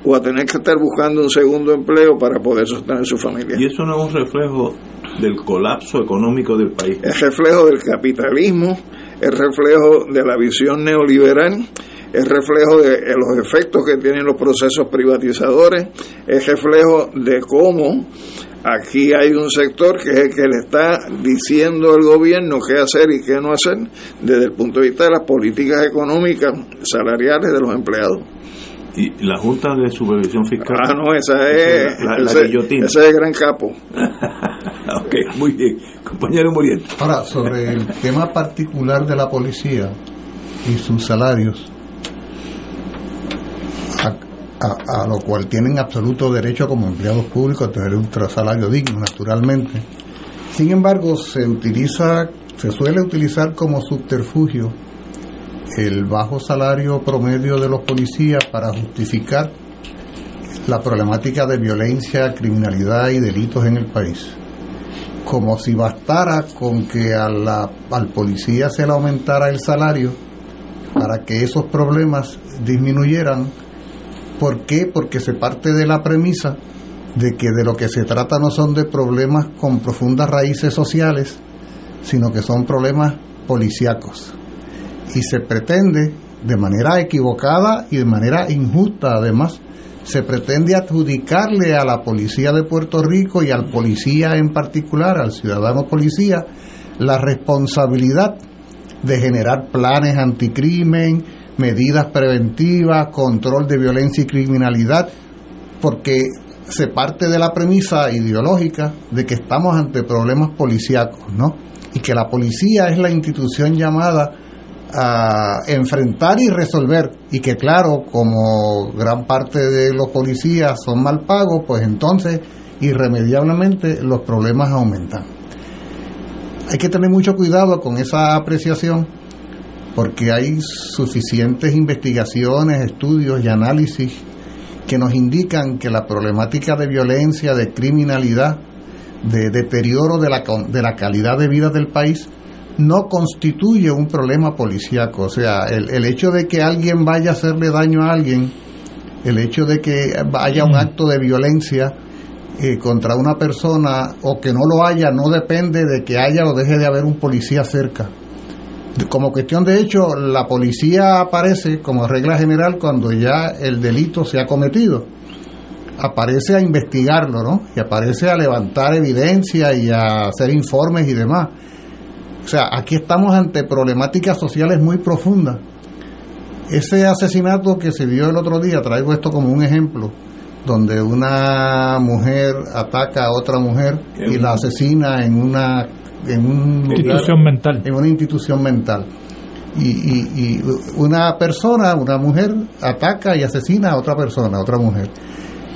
o a tener que estar buscando un segundo empleo para poder sostener su familia. Y eso no es un reflejo del colapso económico del país. Es reflejo del capitalismo, es reflejo de la visión neoliberal, es reflejo de los efectos que tienen los procesos privatizadores, es reflejo de cómo aquí hay un sector que es el que le está diciendo al gobierno qué hacer y qué no hacer desde el punto de vista de las políticas económicas salariales de los empleados. Y la Junta de Supervisión Fiscal. Ah, no, esa es. La, la, ese, guillotina. ese es el gran capo. ok, muy bien. Compañero Muriel. Ahora, sobre el tema particular de la policía y sus salarios, a, a, a lo cual tienen absoluto derecho como empleados públicos a tener un salario digno, naturalmente. Sin embargo, se utiliza, se suele utilizar como subterfugio el bajo salario promedio de los policías para justificar la problemática de violencia, criminalidad y delitos en el país. Como si bastara con que al policía se le aumentara el salario para que esos problemas disminuyeran. ¿Por qué? Porque se parte de la premisa de que de lo que se trata no son de problemas con profundas raíces sociales, sino que son problemas policíacos y se pretende de manera equivocada y de manera injusta además se pretende adjudicarle a la policía de Puerto Rico y al policía en particular, al ciudadano policía, la responsabilidad de generar planes anticrimen, medidas preventivas, control de violencia y criminalidad, porque se parte de la premisa ideológica de que estamos ante problemas policíacos, ¿no? Y que la policía es la institución llamada a enfrentar y resolver y que claro como gran parte de los policías son mal pagos pues entonces irremediablemente los problemas aumentan. Hay que tener mucho cuidado con esa apreciación porque hay suficientes investigaciones estudios y análisis que nos indican que la problemática de violencia de criminalidad de deterioro de la, de la calidad de vida del país no constituye un problema policíaco. O sea, el, el, hecho de que alguien vaya a hacerle daño a alguien, el hecho de que haya un acto de violencia eh, contra una persona o que no lo haya, no depende de que haya o deje de haber un policía cerca. Como cuestión de hecho, la policía aparece como regla general cuando ya el delito se ha cometido. Aparece a investigarlo, ¿no? Y aparece a levantar evidencia y a hacer informes y demás o sea, aquí estamos ante problemáticas sociales muy profundas. Ese asesinato que se dio el otro día, traigo esto como un ejemplo, donde una mujer ataca a otra mujer y la asesina en una en un institución lugar, mental. En una institución mental. Y, y, y una persona, una mujer, ataca y asesina a otra persona, a otra mujer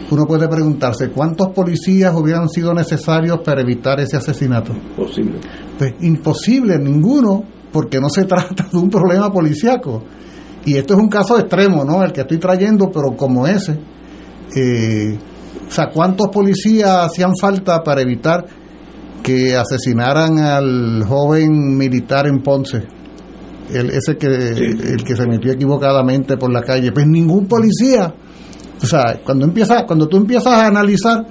uno puede preguntarse cuántos policías hubieran sido necesarios para evitar ese asesinato. Imposible. Pues imposible, ninguno, porque no se trata de un problema policíaco. Y esto es un caso extremo, ¿no? El que estoy trayendo, pero como ese. Eh, o sea, ¿cuántos policías hacían falta para evitar que asesinaran al joven militar en Ponce, el, ese que, el que se metió equivocadamente por la calle, pues ningún policía, o sea, cuando empieza, cuando tú empiezas a analizar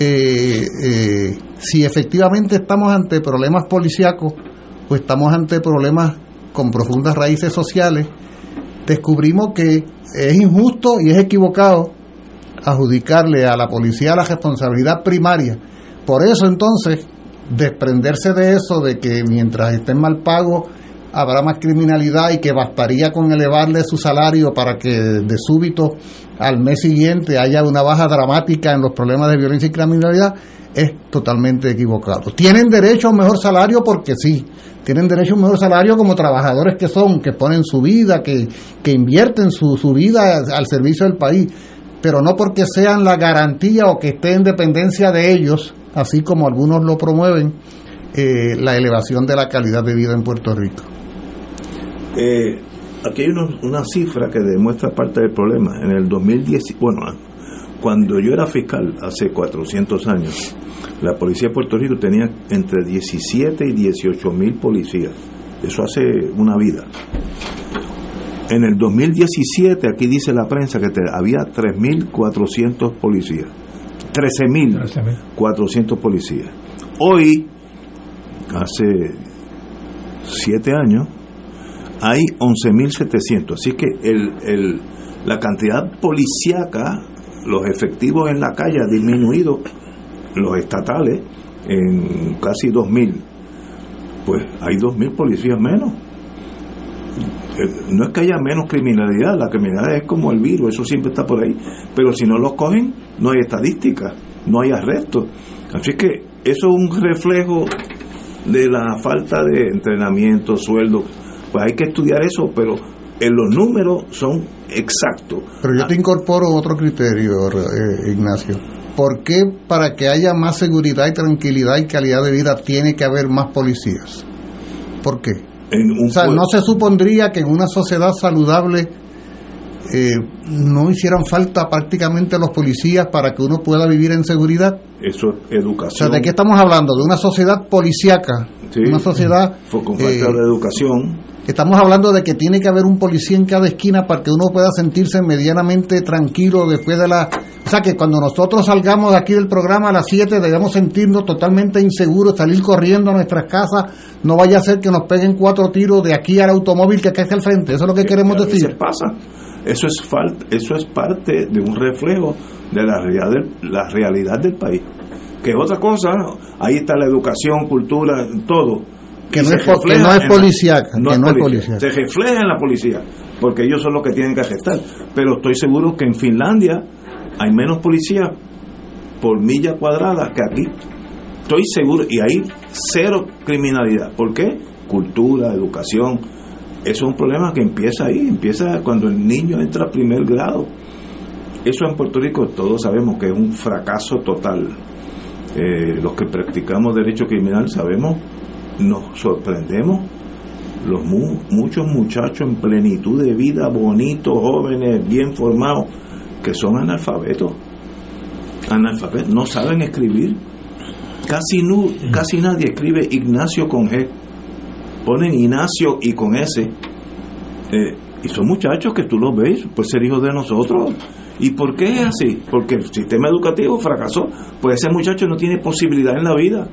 eh, eh, si efectivamente estamos ante problemas policíacos o estamos ante problemas con profundas raíces sociales, descubrimos que es injusto y es equivocado adjudicarle a la policía la responsabilidad primaria. Por eso entonces, desprenderse de eso, de que mientras estén mal pagos habrá más criminalidad y que bastaría con elevarle su salario para que de súbito al mes siguiente haya una baja dramática en los problemas de violencia y criminalidad, es totalmente equivocado. Tienen derecho a un mejor salario porque sí, tienen derecho a un mejor salario como trabajadores que son, que ponen su vida, que, que invierten su, su vida al servicio del país, pero no porque sean la garantía o que esté en dependencia de ellos, así como algunos lo promueven, eh, la elevación de la calidad de vida en Puerto Rico. Eh, aquí hay una cifra que demuestra parte del problema. En el 2010, bueno, cuando yo era fiscal hace 400 años, la policía de Puerto Rico tenía entre 17 y 18 mil policías. Eso hace una vida. En el 2017, aquí dice la prensa que te, había 3.400 policías. 13.400 policías. Hoy, hace 7 años, hay 11.700. Así que el, el, la cantidad policíaca, los efectivos en la calle ha disminuido, los estatales, en casi 2.000. Pues hay 2.000 policías menos. No es que haya menos criminalidad, la criminalidad es como el virus, eso siempre está por ahí. Pero si no los cogen, no hay estadística, no hay arrestos. Así que eso es un reflejo de la falta de entrenamiento, sueldo, pues hay que estudiar eso, pero en los números son exactos. Pero yo te incorporo otro criterio, eh, Ignacio. ¿Por qué para que haya más seguridad y tranquilidad y calidad de vida tiene que haber más policías? ¿Por qué? o sea, ¿no se supondría que en una sociedad saludable eh, no hicieran falta prácticamente los policías para que uno pueda vivir en seguridad? Eso es educación. O sea, ¿de qué estamos hablando? De una sociedad policíaca, una sociedad... Con falta de educación Estamos hablando de que tiene que haber un policía en cada esquina para que uno pueda sentirse medianamente tranquilo después de la... O sea, que cuando nosotros salgamos de aquí del programa a las 7 debemos sentirnos totalmente inseguros, salir corriendo a nuestras casas, no vaya a ser que nos peguen cuatro tiros de aquí al automóvil que está al frente. Eso es lo que queremos decir. pasa. Eso es, falta, eso es parte de un reflejo de la realidad del, la realidad del país. Que otra cosa, ahí está la educación, cultura, todo que no, es, que no es policía, no, es policía. Se refleja en la policía, porque ellos son los que tienen que arrestar. Pero estoy seguro que en Finlandia hay menos policías por milla cuadrada que aquí. Estoy seguro, y hay cero criminalidad. ¿Por qué? Cultura, educación. Eso es un problema que empieza ahí, empieza cuando el niño entra a primer grado. Eso en Puerto Rico todos sabemos que es un fracaso total. Eh, los que practicamos derecho criminal sabemos nos sorprendemos los muchos muchachos en plenitud de vida, bonitos, jóvenes, bien formados, que son analfabetos. Analfabetos, no saben escribir. Casi, no, casi nadie escribe Ignacio con G. Ponen Ignacio y con S. Eh, y son muchachos que tú los ves, pues ser hijos de nosotros. ¿Y por qué es así? Porque el sistema educativo fracasó. Pues ese muchacho no tiene posibilidad en la vida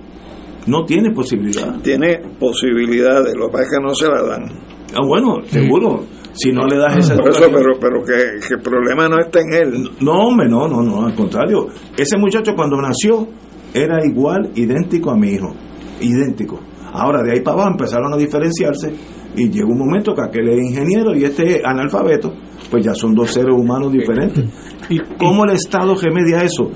no tiene posibilidad. Tiene posibilidades, lo que pasa es que no se la dan. Ah, bueno, seguro. Si no le das esa Por eso, pero, pero que, el problema no está en él. No, hombre, no, no, no, al contrario. Ese muchacho cuando nació era igual, idéntico a mi hijo. Idéntico. Ahora, de ahí para abajo empezaron a diferenciarse y llegó un momento que aquel es ingeniero y este es analfabeto, pues ya son dos seres humanos diferentes. ¿Y cómo el Estado remedia eso?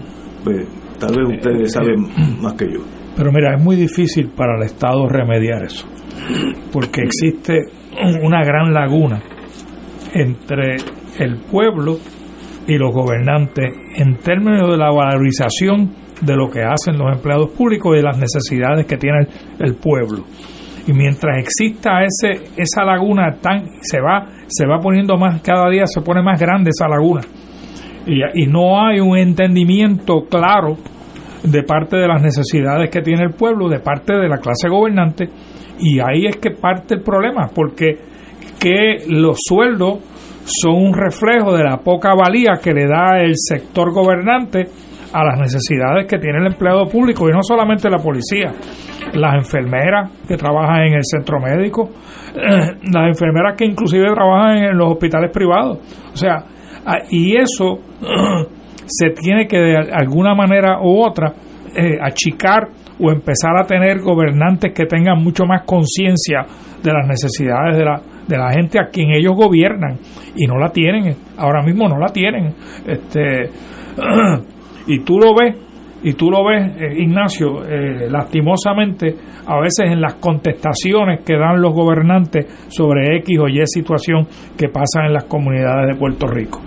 Pues tal vez ustedes saben más que yo. Pero mira, es muy difícil para el Estado remediar eso, porque existe una gran laguna entre el pueblo y los gobernantes en términos de la valorización de lo que hacen los empleados públicos y de las necesidades que tiene el, pueblo. Y mientras exista ese esa laguna tan se va se va poniendo más cada día se pone más grande esa laguna y, y no hay un entendimiento claro de parte de las necesidades que tiene el pueblo, de parte de la clase gobernante, y ahí es que parte el problema, porque que los sueldos son un reflejo de la poca valía que le da el sector gobernante a las necesidades que tiene el empleado público y no solamente la policía, las enfermeras que trabajan en el centro médico, las enfermeras que inclusive trabajan en los hospitales privados. O sea, y eso se tiene que de alguna manera u otra eh, achicar o empezar a tener gobernantes que tengan mucho más conciencia de las necesidades de la, de la gente a quien ellos gobiernan y no la tienen, ahora mismo no la tienen. Este, y tú lo ves, y tú lo ves, eh, Ignacio, eh, lastimosamente, a veces en las contestaciones que dan los gobernantes sobre X o Y situación que pasa en las comunidades de Puerto Rico.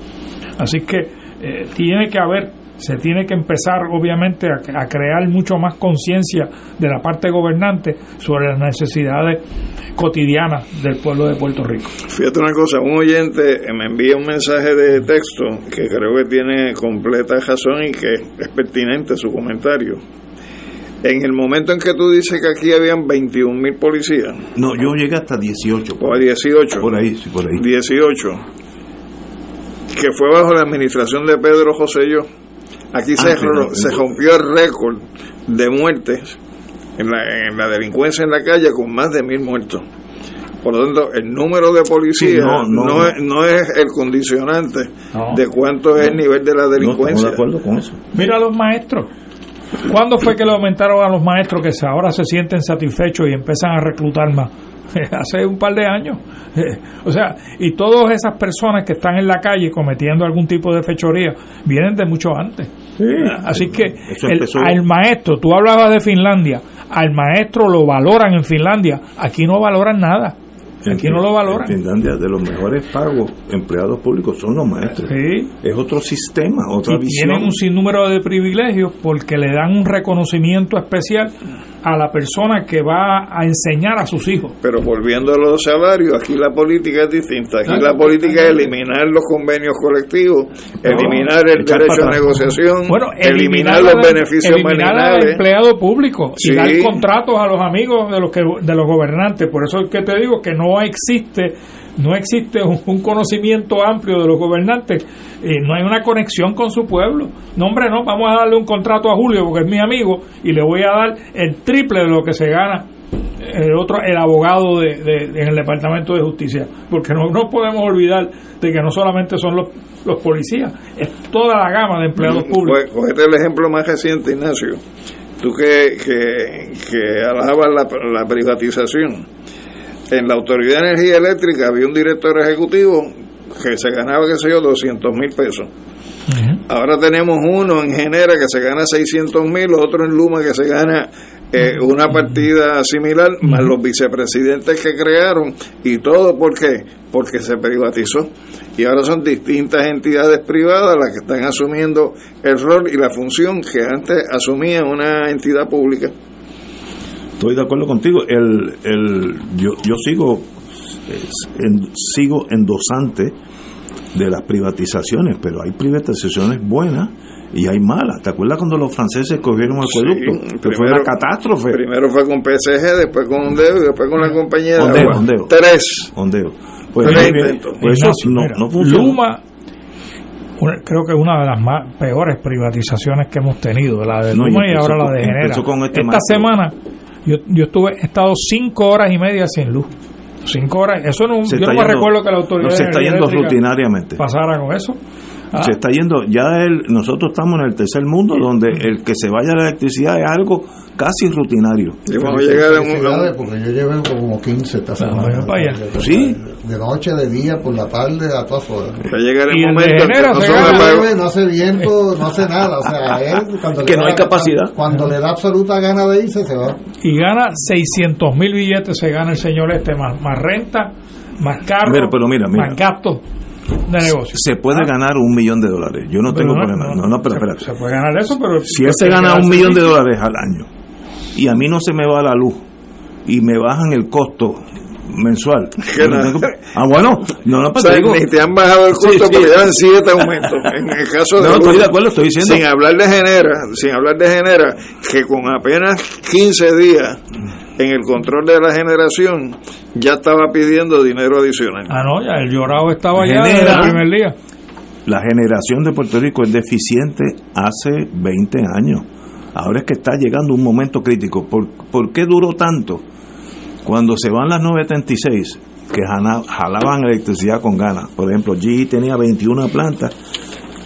Así que eh, tiene que haber se tiene que empezar obviamente a, crear mucho más conciencia de la parte gobernante sobre las necesidades cotidianas del pueblo de Puerto Rico. Fíjate una cosa, un oyente me envía un mensaje de texto que creo que tiene completa razón y que es pertinente su comentario. En el momento en que tú dices que aquí habían 21 mil policías. No, yo llegué hasta 18. O a 18. Por ahí, sí, por ahí. 18. Que fue bajo la administración de Pedro José Yo Aquí se, se rompió el récord de muertes en la, delincuencia en la calle con más de mil muertos. Por lo tanto, el número de policías no, es, no, es, el condicionante de cuánto es el nivel de la delincuencia. de acuerdo con eso. Mira a los maestros. ¿Cuándo fue que le aumentaron a los maestros que ahora se sienten satisfechos y empiezan a reclutar más? hace un par de años. o sea, y todas esas personas que están en la calle cometiendo algún tipo de fechoría vienen de mucho antes. Así que el, al maestro, tú hablabas de Finlandia, al maestro lo valoran en Finlandia, aquí no valoran nada. Aquí no lo valoran. En Finlandia, de los mejores pagos empleados públicos son los maestros. Es otro sistema, otra y Tienen un sinnúmero de privilegios porque le dan un reconocimiento especial a la persona que va a enseñar a sus hijos. Pero volviendo a los salarios, aquí la política es distinta. Aquí la política es eliminar los convenios colectivos, eliminar el derecho a negociación, eliminar, los beneficios eliminar al empleado público y dar contratos a los amigos de los que de los gobernantes. Por eso es que te digo que no existe no existe un, conocimiento amplio de los gobernantes, y no hay una conexión con su pueblo. No, hombre, no, vamos a darle un contrato a Julio porque es mi amigo y le voy a dar el triple de lo que se gana el otro el abogado de, en el Departamento de Justicia, porque no, no podemos olvidar de que no solamente son los, los policías, es toda la gama de empleados públicos. Cogete el ejemplo más reciente, Ignacio. Tú que, que, que alabas la, la privatización en la Autoridad de Energía Eléctrica había un director ejecutivo que se ganaba, qué sé yo, 200 mil pesos. Ahora tenemos uno en Genera que se gana 600 mil, otro en Luma que se gana eh, una partida similar, más los vicepresidentes que crearon, y todo ¿por qué? Porque se privatizó. Y ahora son distintas entidades privadas las que están asumiendo el rol y la función que antes asumía una entidad pública estoy de acuerdo contigo. El, el, yo, yo sigo, sigo endosante de las privatizaciones, pero hay privatizaciones buenas y hay malas. ¿Te acuerdas cuando los franceses cogieron el acueducto? que fue una catástrofe. Primero fue con PSG, después con Ondeo y después con la compañía de Ondeo, Ondeo. Tres. Ondeo. Pues, pues eso no, no Luma, creo que es una de las más peores privatizaciones que hemos tenido, la de Luma y, ahora la de Genera. Este Esta semana yo, yo estuve, he estado cinco horas y media sin luz. Cinco horas, eso no, yo no me recuerdo que la autoridad no se está yendo rutinariamente. pasara con eso. Se está yendo, ya el, nosotros estamos en el tercer mundo donde el que se vaya la electricidad es algo casi rutinario. Y vamos a llegar a un, porque yo llevo como 15 esta semana. Sí. De noche, de día, por la tarde, a todas horas. Va a llegar el momento que no, se no hace viento, no hace nada. O sea, es cuando que no hay capacidad. Cuando le da absoluta gana de irse, se va. Y gana 600 mil billetes, se gana el señor este, más, más renta, más carro, pero mira, mira. más gastos de negocio. Se puede ah. ganar un millón de dólares. Yo no tengo problema. No, no, pero espera. Se, puede ganar eso, pero. Si él se gana un millón de dólares al año y a mí no se me va la luz y me bajan el costo mensual. Que nada. Ah, bueno, no, no, O pues sea, te digo- ni te han bajado el costo Sí, sí. porque llevan siete aumentos. En el caso de No, estoy de acuerdo, estoy diciendo- Sin hablar de Genera, sin hablar de Genera, que con apenas 15 días en el control de la generación ya estaba pidiendo dinero adicional. Ah, no, ya el llorado estaba ya desde el primer día. La generación de Puerto Rico es deficiente hace 20 años. Ahora es que está llegando un momento crítico. ¿Por, por qué duró tanto? Cuando se van las 936, que jalaban electricidad con ganas. Por ejemplo, GE tenía 21 plantas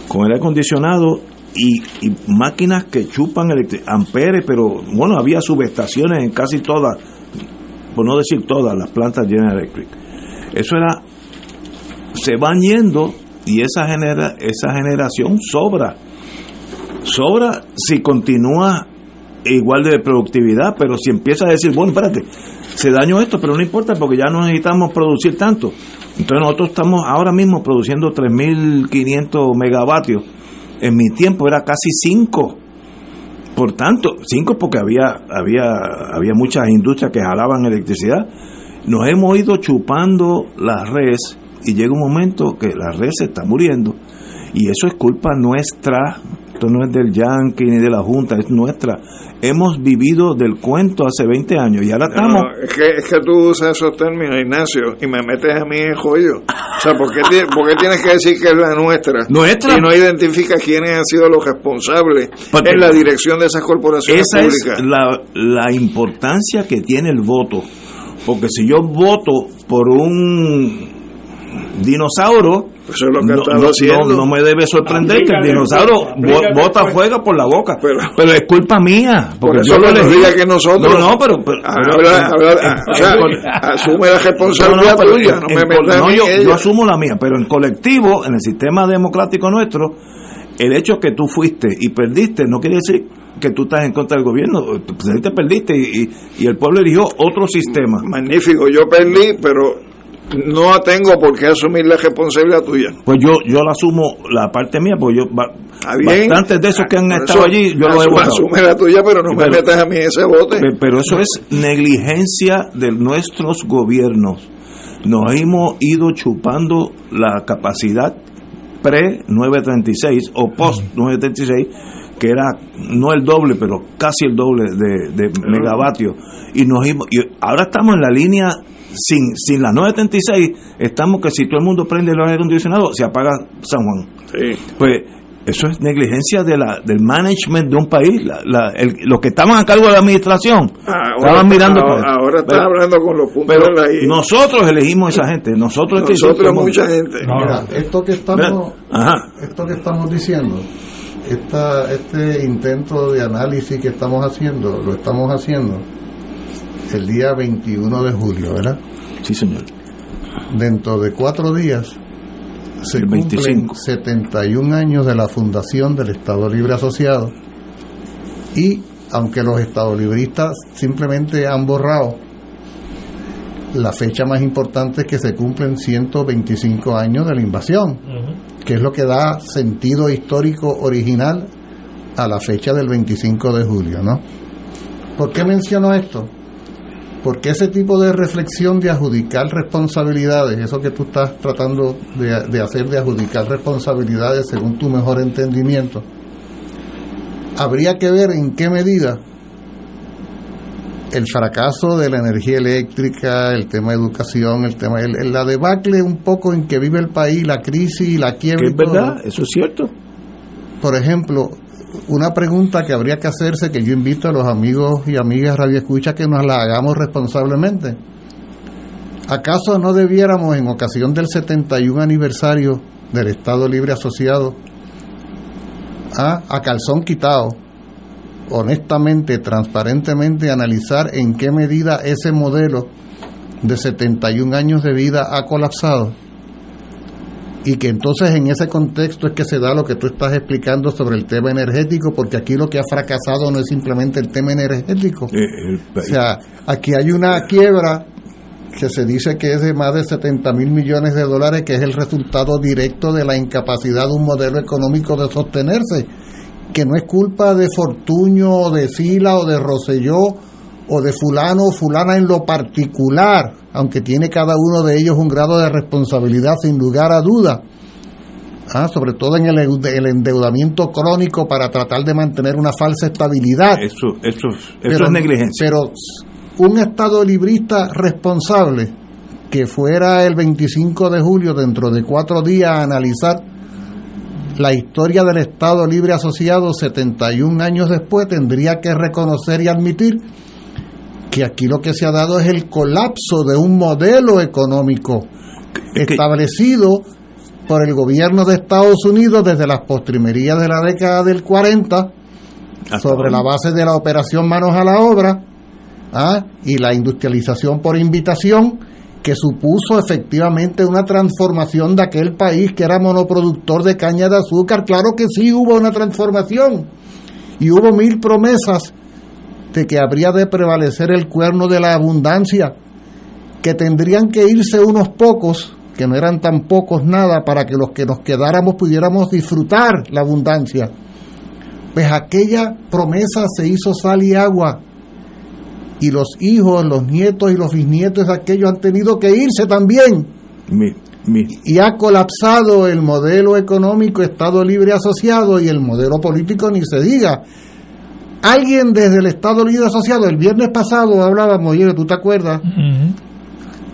con aire acondicionado y, máquinas que chupan amperes, pero bueno, había subestaciones en casi todas, por no decir todas, las plantas General Electric. Eso era se van yendo y esa genera esa generación sobra sobra si continúa igual de productividad pero si empieza a decir bueno espérate se dañó esto pero no importa porque ya no necesitamos producir tanto entonces nosotros estamos ahora mismo produciendo 3.500 megavatios en mi tiempo era casi 5 por tanto 5 porque había había había muchas industrias que jalaban electricidad. Nos hemos ido chupando las redes y llega un momento que la red se está muriendo. Y eso es culpa nuestra esto no es del yankee ni de la junta es nuestra hemos vivido del cuento hace 20 años y ahora estamos No, es, que, es que tú usas esos términos, Ignacio, y me metes a mí en joyo. O sea, ¿por qué, ti- por qué tienes que decir que es la nuestra? Nuestra. Y no identifica quiénes han sido los responsables Porque- en la dirección de esas corporaciones esa es públicas. la, la importancia que tiene el voto porque si yo voto por un dinosaurio Eso es lo que no, no- haciendo. no- no me debe sorprender que el dinosaurio aplícate, bota pues. fuego por la boca Pero- pero, es culpa mía porque Por eso yo lo que elegí. nosotros. no no pero, pero- Habla- pero- habla- o sea, asume la responsabilidad tuya, no me metas yo, asumo la mía, pero en colectivo, en el sistema democrático nuestro, el hecho que tú fuiste y perdiste no quiere decir que tú estás en contra del gobierno. Te perdiste y, y- y el pueblo eligió otro sistema. Magnífico, yo perdí, pero no tengo por qué asumir la responsabilidad tuya. Pues yo yo la asumo la parte mía, porque yo ba- bien. bastantes de esos que han estado eso, allí, yo los he asume- votado. asume la tuya, pero no me metas a mí ese bote. Pe- Pero eso es negligencia de nuestros gobiernos. Nos hemos ido chupando la capacidad pre-936 o post-936, que era no el doble, pero casi el doble de, de megavatios. Y, nos hemos- y ahora estamos en la línea, sin, sin las 936, estamos que si todo el mundo prende el aire acondicionado, se apaga San Juan. Pues eso es negligencia de la, del management de un país. La- la- el- los que estaban a cargo de la administración Ahora, estaban mirando ahora, para ahora estás Pero- hablando con los puntos pero de la I. nosotros elegimos esa gente, nosotros, que Nosotros, somos- mucha gente. Mira, esto que estamos, Ajá. esto que estamos diciendo, esta, este intento de análisis que estamos haciendo, lo estamos haciendo el día 21 de julio, ¿verdad? Sí, señor. Dentro de cuatro días se El cumplen 25. 71 años de la fundación del Estado Libre Asociado y aunque los estadolibristas simplemente han borrado la fecha más importante es que se cumplen 125 años de la invasión, que es lo que da sentido histórico original a la fecha del 25 de julio, ¿no? ¿Por qué menciono esto? Porque ese tipo de reflexión de adjudicar responsabilidades, eso que tú estás tratando de, de hacer de adjudicar responsabilidades según tu mejor entendimiento, habría que ver en qué medida el fracaso de la energía eléctrica, el tema de educación, el tema el, el- la debacle un poco en que vive el país, la crisis, la quiebra. Es verdad, eso es cierto. Por ejemplo, una pregunta que habría que hacerse, que yo invito a los amigos y amigas Radio Escucha que nos la hagamos responsablemente. ¿Acaso no debiéramos, en ocasión del 71 aniversario del Estado Libre Asociado, a, a calzón quitado, honestamente, transparentemente, analizar en qué medida ese modelo de 71 años de vida ha colapsado? Y que entonces en ese contexto es que se da lo que tú estás explicando sobre el tema energético, porque aquí lo que ha fracasado no es simplemente el tema energético. Eh, O sea, aquí hay una quiebra que se dice que es de más de 70 mil millones de dólares, que es el resultado directo de la incapacidad de un modelo económico de sostenerse, que no es culpa de Fortuño o de Sila o de Rosselló o de fulano o fulana en lo particular, aunque tiene cada uno de ellos un grado de responsabilidad sin lugar a duda, ¿ah? sobre todo en el, el, endeudamiento crónico para tratar de mantener una falsa estabilidad. Eso, eso, eso es negligencia. Pero un Estado librista responsable que fuera el 25 de julio, dentro de cuatro días, a analizar la historia del Estado Libre Asociado 71 años después, tendría que reconocer y admitir que aquí lo que se ha dado es el colapso de un modelo económico establecido por el gobierno de Estados Unidos desde las postrimerías de la década del 40 sobre la base de la operación manos a la obra ¿ah? y la industrialización por invitación que supuso efectivamente una transformación de aquel país que era monoproductor de caña de azúcar. Claro que sí hubo una transformación y hubo mil promesas de que habría de prevalecer el cuerno de la abundancia, que tendrían que irse unos pocos, que no eran tan pocos nada, para que los que nos quedáramos pudiéramos disfrutar la abundancia. Pues aquella promesa se hizo sal y agua y los hijos, los nietos y los bisnietos de aquellos han tenido que irse también. Y ha colapsado el modelo económico Estado Libre Asociado y el modelo político ni se diga. Alguien desde el Estado Libre Asociado, el viernes pasado hablábamos, oye, ¿tú te acuerdas?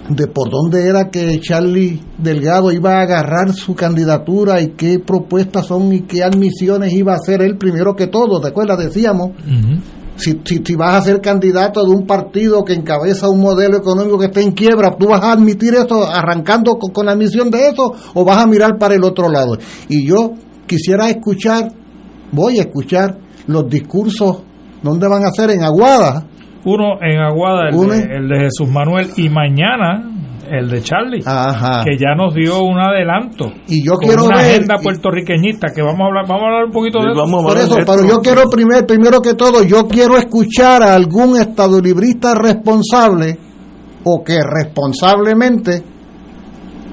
De por dónde era que Charlie Delgado iba a agarrar su candidatura y qué propuestas son y qué admisiones iba a hacer él primero que todo, ¿te acuerdas? Decíamos. Si, si, vas a ser candidato de un partido que encabeza un modelo económico que está en quiebra, ¿tú vas a admitir eso arrancando con, la admisión de eso o vas a mirar para el otro lado? Y yo quisiera escuchar, voy a escuchar los discursos, ¿dónde van a ser? En Aguada. Uno en Aguada, el de Jesús Manuel, y mañana el de Charlie, que ya nos dio un adelanto. Y yo quiero una agenda puertorriqueñita que vamos a hablar, vamos a hablar un poquito de eso. Por eso, pero yo quiero primero, primero que todo, yo quiero escuchar a algún estadolibrista responsable o que responsablemente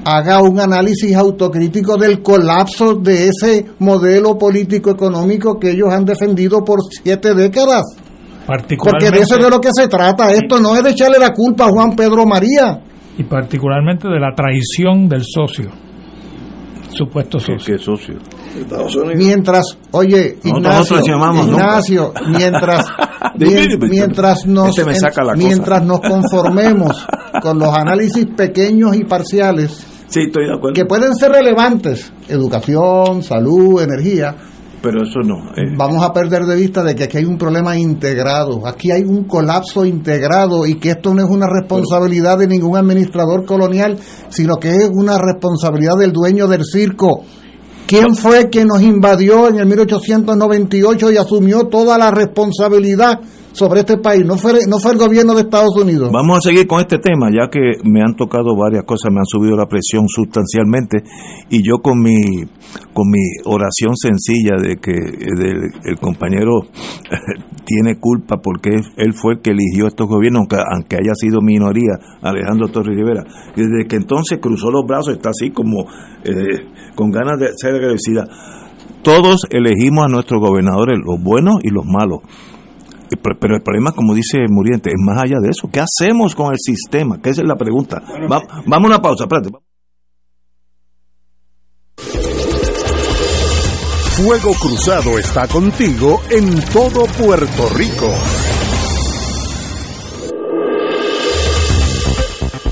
haga un análisis autocrítico del colapso de ese modelo político económico que ellos han defendido por siete décadas. Porque de eso es de lo que se trata. Esto no es de echarle la culpa a Juan Pedro María y particularmente de la traición del socio, supuesto socio. ¿Qué, socio? Mientras, oye, Ignacio, Ignacio mientras, mientras, nos, este mientras nos conformemos con los análisis pequeños y parciales, que pueden ser relevantes, educación, salud, energía, pero eso no. Eh. Vamos a perder de vista de que aquí hay un problema integrado, aquí hay un colapso integrado y que esto no es una responsabilidad de ningún administrador colonial, sino que es una responsabilidad del dueño del circo. ¿Quién fue quien nos invadió en el 1898 y asumió toda la responsabilidad sobre este país, no fue, no fue el gobierno de Estados Unidos. Vamos a seguir con este tema, ya que me han tocado varias cosas, me han subido la presión sustancialmente y yo con mi con mi oración sencilla de que el compañero tiene culpa porque él fue el que eligió estos gobiernos, aunque, aunque haya sido minoría, Alejandro Torres Rivera. Desde que entonces cruzó los brazos, está así como eh, con ganas de ser agradecida. Todos elegimos a nuestros gobernadores, los buenos y los malos pero el problema, como dice Muriente, es más allá de eso. ¿Qué hacemos con el sistema? Que esa es la pregunta. vamos a una pausa, espérate. Fuego Cruzado está contigo en todo Puerto Rico.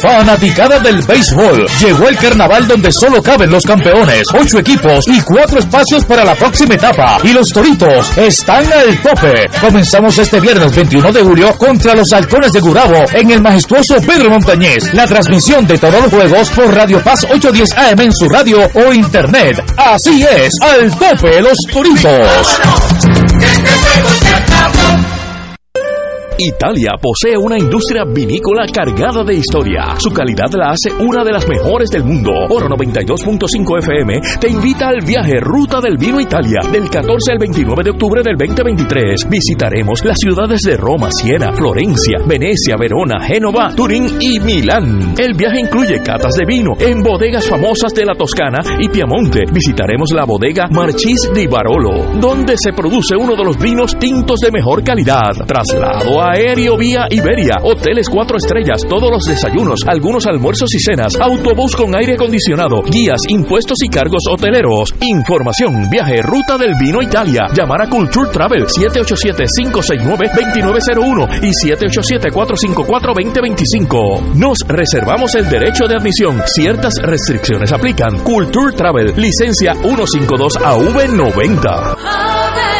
Fanaticada del béisbol. Llegó el carnaval donde solo caben los campeones, ocho equipos y cuatro espacios para la próxima etapa. Y los toritos están al tope. Comenzamos este viernes 21 de julio contra los halcones de Gurabo en el majestuoso Pedro Montañés. La transmisión de todos los juegos por Radio Paz 810 AM en su radio o internet. Así es, al tope los toritos. Italia posee una industria vinícola cargada de historia. Su calidad la hace una de las mejores del mundo. Oro 92.5 FM te invita al viaje Ruta del Vino Italia del 14 al 29 de octubre del 2023. Visitaremos las ciudades de Roma, Siena, Florencia, Venecia, Verona, Génova, Turín y Milán. El viaje incluye catas de vino en bodegas famosas de la Toscana y Piamonte. Visitaremos la bodega Marchis di Barolo, donde se produce uno de los vinos tintos de mejor calidad. Traslado aéreo vía Iberia, hoteles cuatro estrellas, todos los desayunos, algunos almuerzos y cenas, autobús con aire acondicionado, guías, impuestos y cargos hoteleros. Información, viaje, ruta del vino Italia. Llamar a Culture Travel 787-569-2901 y 787-454-2025. Nos reservamos el derecho de admisión. Ciertas restricciones aplican. Culture Travel, licencia 152 AV90.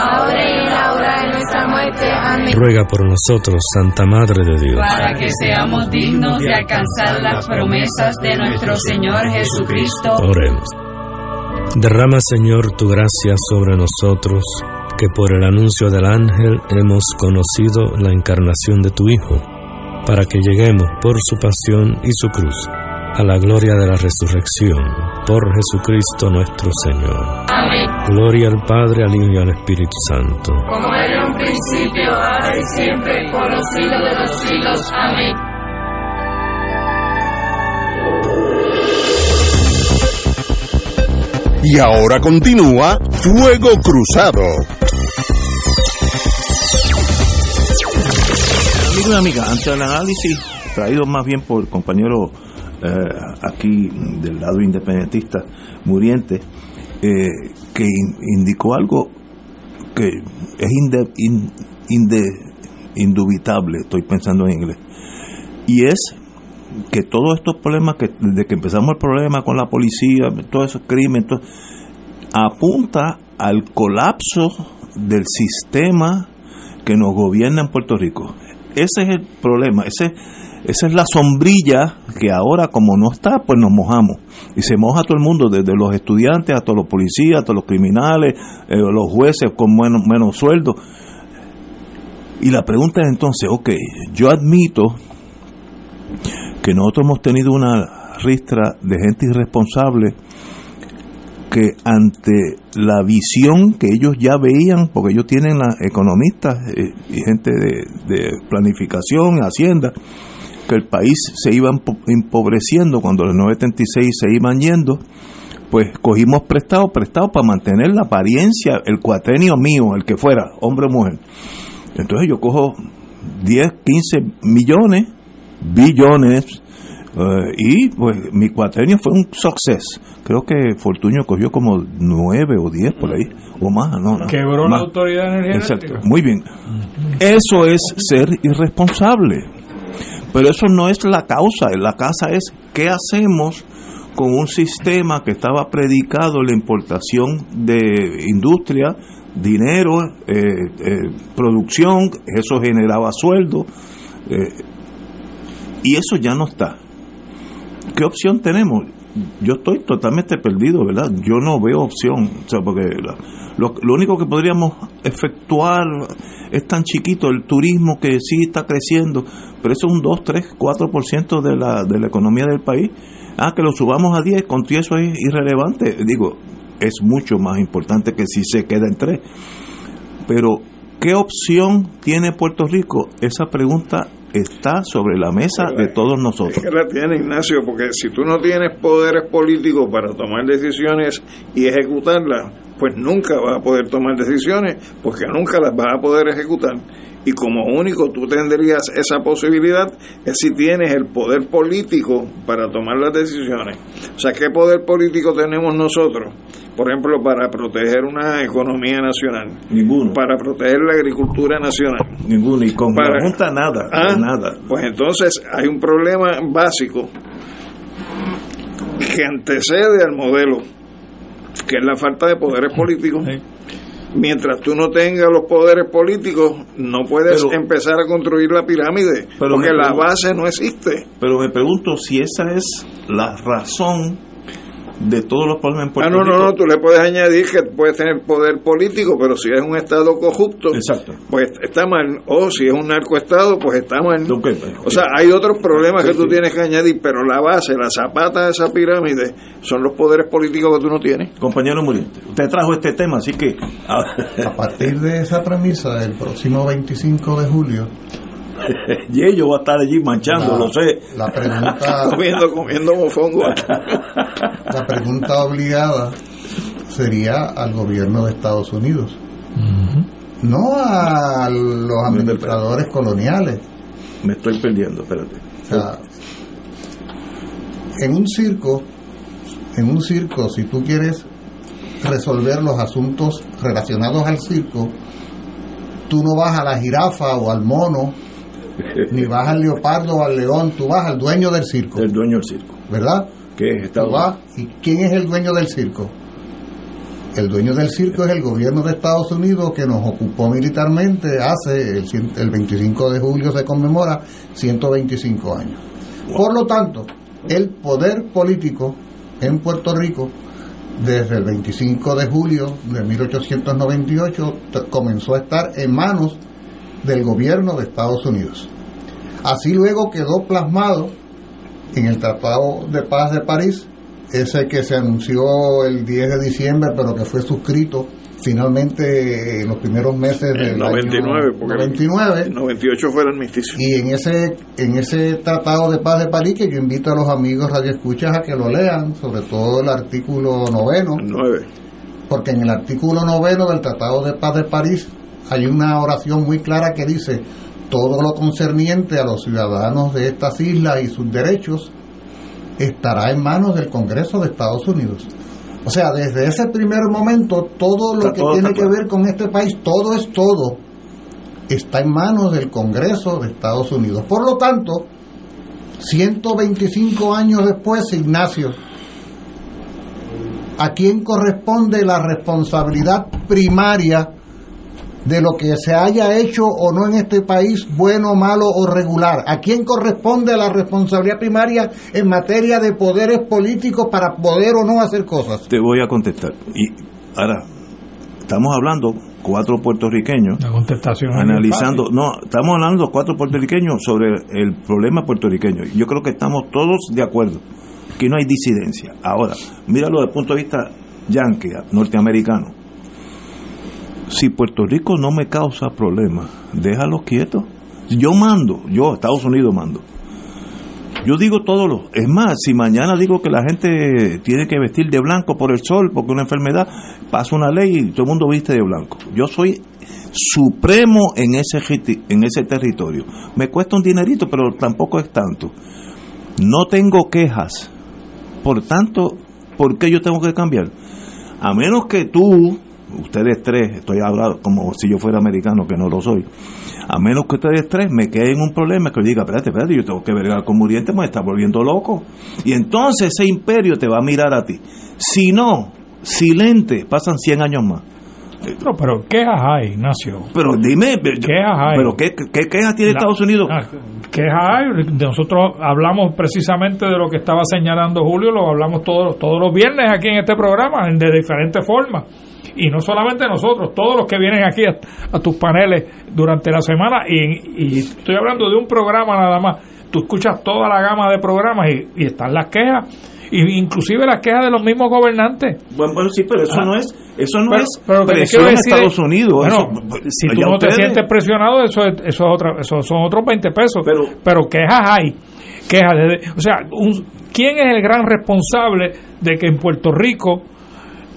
ahora y en la hora de nuestra muerte. Amén. Ruega por nosotros, Santa Madre de Dios. Para que seamos dignos de alcanzar las promesas de nuestro Señor Jesucristo. Oremos. Derrama, Señor, tu gracia sobre nosotros, que por el anuncio del ángel hemos conocido la encarnación de tu Hijo para que lleguemos por su pasión y su cruz a la gloria de la resurrección por Jesucristo nuestro Señor. Amén. Gloria al Padre, al Hijo y al Espíritu Santo. Como era en un principio, ahora y siempre, por los siglos de los siglos. Amén. Y ahora continúa Fuego Cruzado. Amigo y amiga, ante el análisis traído más bien por el compañero eh, aquí del lado independentista muriente, eh, que in- indicó algo que es inde- in- inde- indubitable, estoy pensando en inglés, y es que todos estos problemas, que desde que empezamos el problema con la policía, todos esos crímenes, apunta al colapso del sistema que nos gobierna en Puerto Rico. Ese es el problema, ese, esa es la sombrilla que ahora como no está, pues nos mojamos. Y se moja todo el mundo, desde los estudiantes hasta los policías, hasta los criminales, eh, los jueces con menos, menos sueldo. Y la pregunta es entonces, ok, yo admito que nosotros hemos tenido una ristra de gente irresponsable que ante la visión que ellos ya veían, porque ellos tienen economistas eh, y gente de planificación, hacienda, que el país se iba empo- empobreciendo cuando los 976 se iban yendo, pues cogimos prestado, prestado para mantener la apariencia, el cuatrenio mío, el que fuera, hombre o mujer. Entonces yo cojo 10, 15 millones, billones, eh, y pues mi cuatrenio fue un success. Creo que Fortuño cogió como 9 o 10 por ahí, o más, ¿no? no, Quebró la. Autoridad Exacto, muy bien. Eso es ser irresponsable. Pero eso no es la causa, la causa es qué hacemos con un sistema que estaba predicado la importación de industria, dinero, eh, eh, producción, eso generaba sueldo, eh, y eso ya no está. ¿Qué opción tenemos? Yo estoy totalmente perdido, ¿verdad? Yo no veo opción, o sea, porque lo, único que podríamos efectuar es tan chiquito, el turismo que sí está creciendo, pero eso es un 2, 3, 4% de la, de la economía del país. Ah, que lo subamos a 10, con eso es irrelevante. Digo, es mucho más importante que si se queda en 3. Pero, ¿qué opción tiene Puerto Rico? Esa pregunta está sobre la mesa de todos nosotros. Es que la tiene Ignacio, porque si tú no tienes poderes políticos para tomar decisiones y ejecutarlas, pues nunca vas a poder tomar decisiones, porque nunca las vas a poder ejecutar. Y como único tú tendrías esa posibilidad es si tienes el poder político para tomar las decisiones. O sea, ¿qué poder político tenemos nosotros? Por ejemplo, para proteger una economía nacional. Ninguno. Para proteger la agricultura nacional. Ninguno. Y con para, nada. Ah, nada. Pues entonces hay un problema básico que antecede al modelo, que es la falta de poderes políticos mientras tú no tengas los poderes políticos, no puedes empezar a construir la pirámide, porque la base no existe. Pero me pregunto si esa es la razón de todos los problemas en Puerto ah, no, no, no, tú le puedes añadir que puedes tener poder político, pero si es un Estado corrupto, pues está mal. O si es un narcoestado, pues está mal. O sea, hay otros problemas que tú tienes que añadir, pero la base, la zapata de esa pirámide, son los poderes políticos que tú no tienes. Compañero Muriente, usted trajo este tema, así que... a partir de esa premisa, el próximo 25 de julio y ellos va a estar allí manchando, lo sé. La pregunta, comiendo, comiendo mofongo. la pregunta obligada sería al gobierno de Estados Unidos, no a los administradores coloniales. Me estoy perdiendo, espérate. en un circo, en un circo, si tú quieres resolver los asuntos relacionados al circo, tú no vas a la jirafa o al mono ni vas al leopardo o al león, tú vas al dueño del circo. El dueño del circo. ¿Verdad? ¿Qué es ¿Y quién es el dueño del circo? El dueño del circo es el gobierno de Estados Unidos que nos ocupó militarmente hace, el, el 25 de julio se conmemora 125 años. Por lo tanto, el poder político en Puerto Rico desde el 25 de julio de 1898 comenzó a estar en manos del gobierno de Estados Unidos. Así luego quedó plasmado en el Tratado de Paz de París, ese que se anunció el 10 de diciembre, pero que fue suscrito finalmente en los primeros meses del 99, 99 98 fue el armisticio. Y en ese en ese Tratado de Paz de París que yo invito a los amigos radioescuchas a que lo lean, sobre todo el artículo noveno. 9. Porque en el artículo noveno del Tratado de Paz de París hay una oración muy clara que dice, todo lo concerniente a los ciudadanos de estas islas y sus derechos estará en manos del Congreso de Estados Unidos. O sea, desde ese primer momento, todo lo que tiene que ver con este país, todo es todo, está en manos del Congreso de Estados Unidos. Por lo tanto, 125 años después, Ignacio, ¿a quién corresponde la responsabilidad primaria de lo que se haya hecho o no en este país, bueno, malo o regular. ¿A quién corresponde la responsabilidad primaria en materia de poderes políticos para poder o no hacer cosas? Te voy a contestar. Y ahora, estamos hablando cuatro puertorriqueños la contestación analizando no estamos hablando cuatro puertorriqueños sobre el problema puertorriqueño yo creo que estamos todos de acuerdo que no hay disidencia ahora míralo desde el punto de vista yankee norteamericano si Puerto Rico no me causa problemas, déjalo quieto. Yo mando, yo, Estados Unidos mando. Yo digo todo lo. Es más, si mañana digo que la gente tiene que vestir de blanco por el sol, porque una enfermedad, pasa una ley y todo el mundo viste de blanco. Yo soy supremo en ese, en ese territorio. Me cuesta un dinerito, pero tampoco es tanto. No tengo quejas. Por tanto, ¿por qué yo tengo que cambiar? A menos que tú ustedes tres, estoy hablando como si yo fuera americano, que no lo soy, a menos que ustedes tres me queden un problema que yo diga, espérate, espérate, yo tengo que vergar con Muriente, me está volviendo loco. Y entonces ese imperio te va a mirar a ti. Si no, silente, pasan 100 años más. No, pero ¿qué hay, Ignacio? Pero dime, ¿qué hay? ¿Pero qué, qué quejas tiene Estados Unidos? Ah, quejas hay. Nosotros hablamos precisamente de lo que estaba señalando Julio, lo hablamos todos, todos los viernes aquí en este programa, de diferentes formas. Y no solamente nosotros, todos los que vienen aquí a, tus paneles durante la semana, y, estoy hablando de un programa nada más. Tú escuchas toda la gama de programas y, están las quejas inclusive las quejas de los mismos gobernantes. Bueno, sí, pero eso ah. no es eso no es pero presión Estados Unidos. Bueno, si tú no te sientes presionado, eso es, eso es otra, eso son otros 20 pesos. Pero, pero quejas hay. Quejas de, o sea, ¿quién es el gran responsable de que en Puerto Rico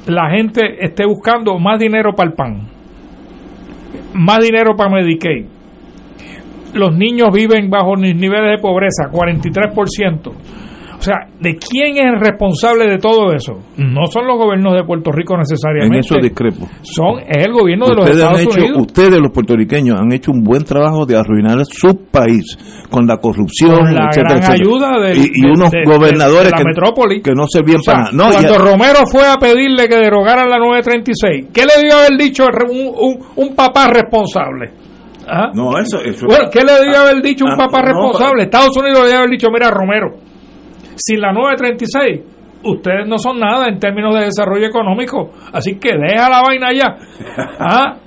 la gente esté buscando más dinero para el pan? Más dinero para Medicaid. Los niños viven bajo niveles de pobreza, 43%. O sea, ¿de quién es el responsable de todo eso? No son los gobiernos de Puerto Rico necesariamente. En eso discrepo. Son, es el gobierno de los Estados Unidos. Ustedes, los puertorriqueños, han hecho un buen trabajo de arruinar su país con la corrupción, con la gran ayuda de, y, unos gobernadores la que, metrópoli. que no servían para nada. cuando Romero fue a pedirle que derogaran la 936, ¿qué le dio haber dicho un, un, papá responsable? ¿Ah? No, eso, eso, Bueno, ¿qué le dio haber dicho un ah, papá responsable? Estados Unidos le dio haber dicho, mira, Romero sin la 936, ustedes no son nada en términos de desarrollo económico. Así que deja la vaina ya. ¿Ah?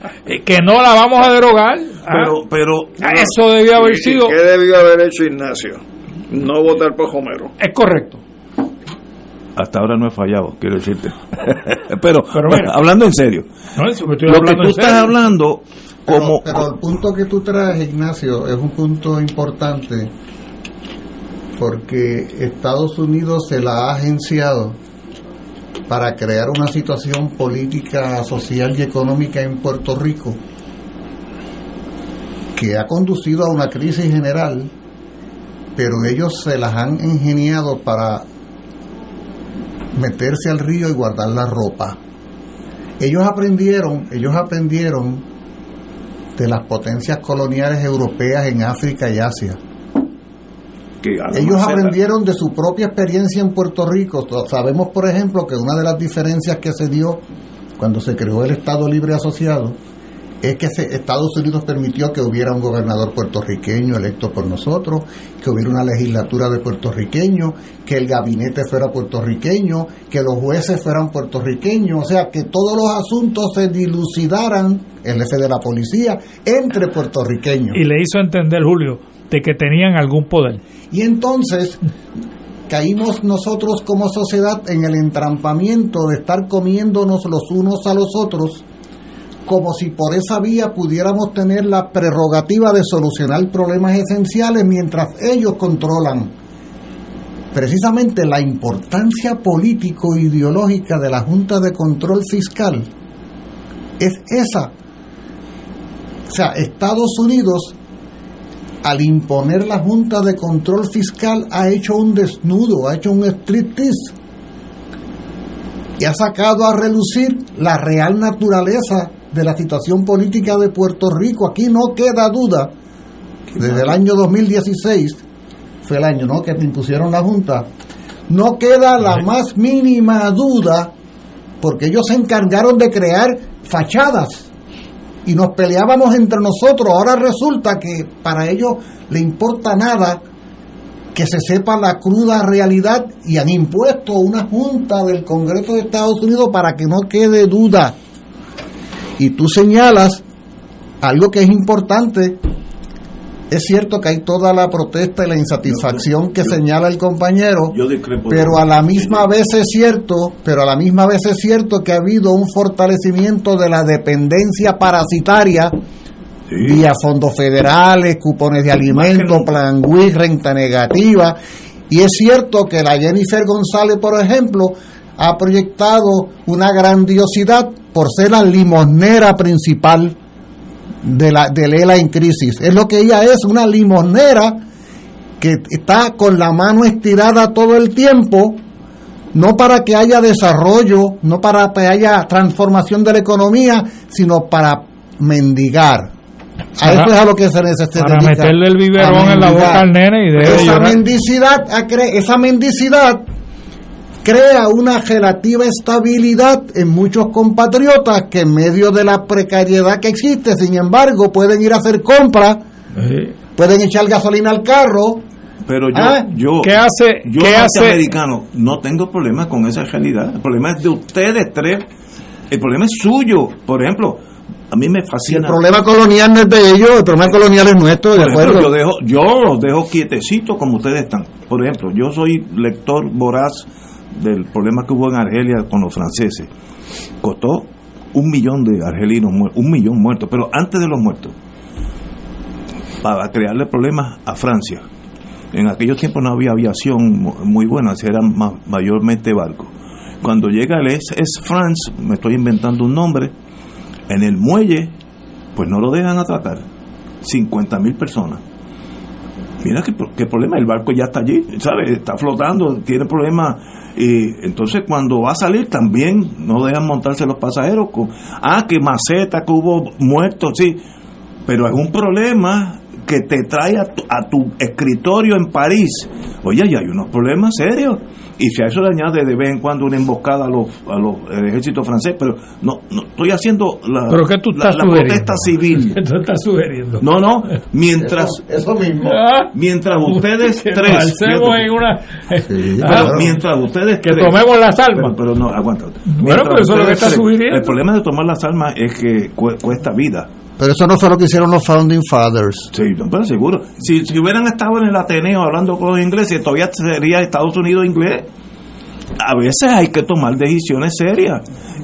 Que no la vamos a derogar. ¿Ah? Pero, pero ah, eso debió haber sido. ¿Qué debió haber hecho Ignacio? No votar por Homero. Es correcto. Hasta ahora no he fallado, quiero decirte. pero, hablando en serio, lo que tú estás hablando como... pero el punto que tú traes, Ignacio, es un punto importante porque Estados Unidos se la ha agenciado para crear una situación política, social y económica en Puerto Rico que ha conducido a una crisis general, pero ellos se las han ingeniado para meterse al río y guardar la ropa. Ellos aprendieron, ellos aprendieron de las potencias coloniales europeas en África y Asia ellos aprendieron de su propia experiencia en Puerto Rico. Sabemos, por ejemplo, que una de las diferencias que se dio cuando se creó el Estado Libre Asociado es que Estados Unidos permitió que hubiera un gobernador puertorriqueño electo por nosotros, que hubiera una legislatura de puertorriqueños, que el gabinete fuera puertorriqueño, que los jueces fueran puertorriqueños, o sea, que todos los asuntos se dilucidaran, el jefe de la policía, entre puertorriqueños. Y le hizo entender, Julio, de que tenían algún poder. Y entonces caímos nosotros como sociedad en el entrampamiento de estar comiéndonos los unos a los otros como si por esa vía pudiéramos tener la prerrogativa de solucionar problemas esenciales mientras ellos controlan. Precisamente la importancia político-ideológica de la Junta de Control Fiscal es esa. O sea, Estados Unidos al imponer la Junta de Control Fiscal ha hecho un desnudo, ha hecho un striptease y ha sacado a relucir la real naturaleza de la situación política de Puerto Rico. Aquí no queda duda que desde el año 2016, fue el año ¿no? que impusieron la Junta, no queda la más mínima duda porque ellos se encargaron de crear fachadas y nos peleábamos entre nosotros. Ahora resulta que para ellos le importa nada que se sepa la cruda realidad y han impuesto una junta del Congreso de Estados Unidos para que no quede duda. Y tú señalas algo que es importante es cierto que hay toda la protesta y la insatisfacción que señala el compañero, pero a la misma vez es cierto, pero a la misma vez es cierto que ha habido un fortalecimiento de la dependencia parasitaria vía fondos federales, cupones de alimentos, plan WIC, renta negativa, y es cierto que la Jennifer González, por ejemplo, ha proyectado una grandiosidad por ser la limonera principal de la de Lela en crisis. Es lo que ella es, una limonera que está con la mano estirada todo el tiempo, no para que haya desarrollo, no para que haya transformación de la economía, sino para mendigar. A eso es a lo que se necesita. Para meterle el biberón en la boca al nene y de esa mendicidad, esa mendicidad crea una relativa estabilidad en muchos compatriotas que en medio de la precariedad que existe, sin embargo, pueden ir a hacer compras pueden echar gasolina al carro. Pero yo, Ah, yo, ¿qué hace- yo qué hace- norteamericano, no tengo problema con esa realidad. El problema es de ustedes tres. El problema es suyo. Por ejemplo, a mí me El fascina. problema colonial no es de ellos, el problema colonial es nuestro, de Por ejemplo, acuerdo. yo dejo, yo los dejo quietecitos como ustedes están. Por ejemplo, yo soy lector voraz del problema que hubo en Argelia con los franceses. Costó un millón de argelinos un millón muertos, pero antes de los muertos, para crearle problemas a Francia. En aquellos tiempos no había aviación mu- muy buena, eran ma- mayormente barcos. Cuando llega el SS France, me estoy inventando un nombre, en el muelle, pues no lo dejan atracar. 50 mil personas. Mira qué, pro- qué problema, el barco ya está allí, ¿sabes? Está flotando, tiene problemas. Y entonces cuando va a salir también no dejan montarse los pasajeros. Con, ah, que maceta, que hubo muertos, sí. Pero es un problema que te trae a tu, a tu escritorio en París. Oye, ya hay unos problemas serios. Y si a eso le añade de vez en cuando una emboscada a los, a los el ejército francés, pero no, no estoy haciendo la, ¿Pero qué tú la- estás la sugiriendo? protesta civil. ¿Qué tú estás sugiriendo? No, no, mientras Eso, eso mismo. Ah, mientras ustedes tres avancemos fíjate, en una... Sí, Ah, pero mientras ustedes que tres- tomemos las pero, almas. pero no, aguanta. Bueno, pero eso es lo que está tres- sugiriendo. El problema de tomar las almas es que cu- cuesta vida. Pero eso no fue lo que hicieron los Founding Fathers. Sí, pero seguro. Si, si hubieran estado en el Ateneo hablando con los ingleses, todavía sería Estados Unidos inglés. A veces hay que tomar decisiones serias.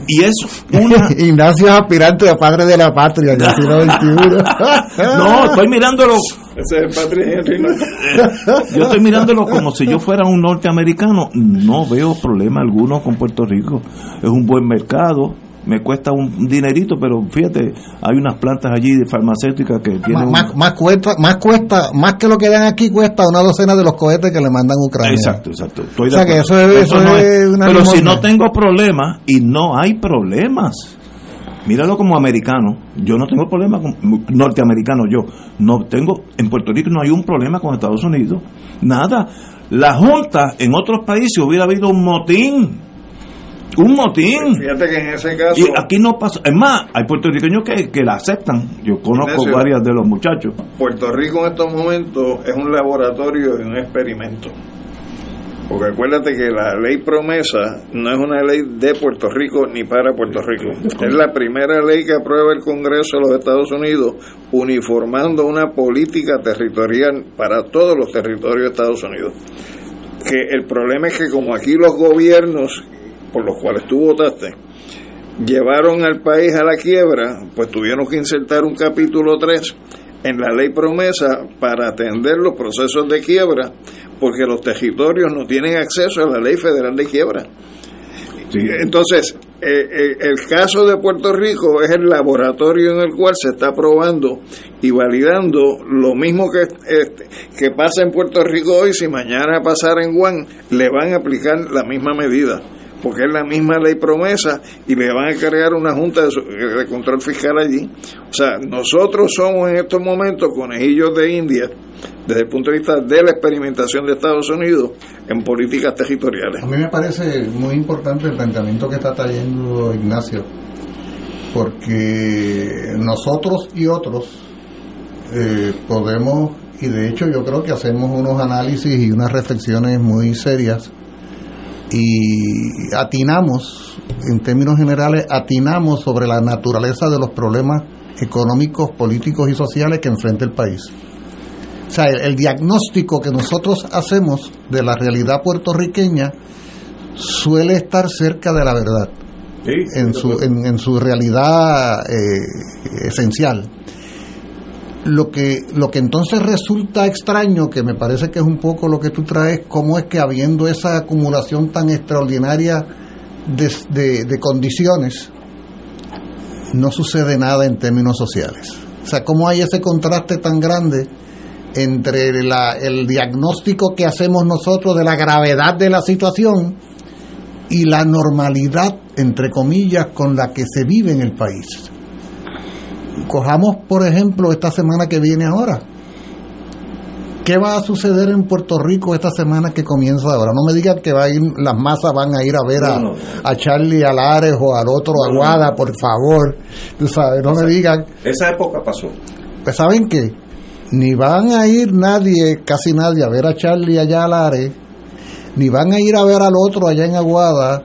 Y es una... Ignacio es aspirante a padre de la patria en el siglo XXI. No, estoy mirándolo Ese es el Patrick Henry. Yo estoy mirándolo como si yo fuera un norteamericano. No veo problema alguno con Puerto Rico. Es un buen mercado. Me cuesta un dinerito, pero fíjate, hay unas plantas allí de farmacéuticas que tienen. más, un- más- cuesta, más cuesta, más que lo que dan aquí cuesta una docena de los cohetes que le mandan a Ucrania. Exacto, exacto. Estoy O sea que eso es- eso no es una Pero si no tengo problemas, y no hay problemas. Míralo como americano. Yo no tengo problema con norteamericano. Yo no tengo. En Puerto Rico no hay un problema con Estados Unidos. Nada. La Junta en otros países hubiera habido un motín. Un motín. Fíjate que en ese caso. Y aquí no pasa. Es más, hay puertorriqueños que, que la aceptan. Yo conozco Ignacio. varias de los muchachos. Puerto Rico en estos momentos es un laboratorio y un experimento. Porque acuérdate que la ley promesa no es una ley de Puerto Rico ni para Puerto Rico. Es la primera ley que aprueba el Congreso de los Estados Unidos uniformando una política territorial para todos los territorios de Estados Unidos. Que el problema es que como aquí los gobiernos por los cuales tú votaste llevaron al país a la quiebra, pues tuvieron que insertar un capítulo 3 en la ley promesa para atender los procesos de quiebra, porque los territorios no tienen acceso a la ley federal de quiebra. Entonces, eh, eh, el caso de Puerto Rico es el laboratorio en el cual se está probando y validando lo mismo que, este, que pasa en Puerto Rico hoy, si mañana pasara en Guam, le van a aplicar la misma medida porque es la misma ley promesa y le van a crear una junta de, de control fiscal allí. O sea, nosotros somos en estos momentos conejillos de India desde el punto de vista de la experimentación de Estados Unidos en políticas territoriales. A mí me parece muy importante el planteamiento que está trayendo Ignacio, porque nosotros y otros eh, podemos, y de hecho yo creo que hacemos unos análisis y unas reflexiones muy serias y atinamos, en términos generales, atinamos sobre la naturaleza de los problemas económicos, políticos y sociales que enfrenta el país. O sea, el, el diagnóstico que nosotros hacemos de la realidad puertorriqueña suele estar cerca de la verdad en, su, en, en su realidad eh, esencial. Lo que, lo que entonces resulta extraño, que me parece que es un poco lo que tú traes, cómo es que habiendo esa acumulación tan extraordinaria de, de- de condiciones, no sucede nada en términos sociales. O sea, cómo hay ese contraste tan grande entre la- el diagnóstico que hacemos nosotros de la gravedad de la situación y la normalidad, entre comillas, con la que se vive en el país. Cojamos, por ejemplo, esta semana que viene ahora. ¿Qué va a suceder en Puerto Rico esta semana que comienza ahora? No me digan que va a ir, las masas van a ir a ver a, No, no. a Charlie Alares o al otro Aguada, por favor. Tú sabes, no me digan. Esa época pasó. Pues saben qué, ni van a ir nadie, casi nadie, a ver a Charlie allá al Are, ni van a ir a ver al otro allá en Aguada,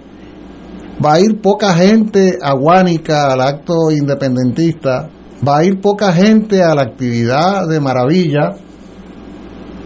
va a ir poca gente a Guánica al acto independentista, va a ir poca gente a la actividad de Maravilla,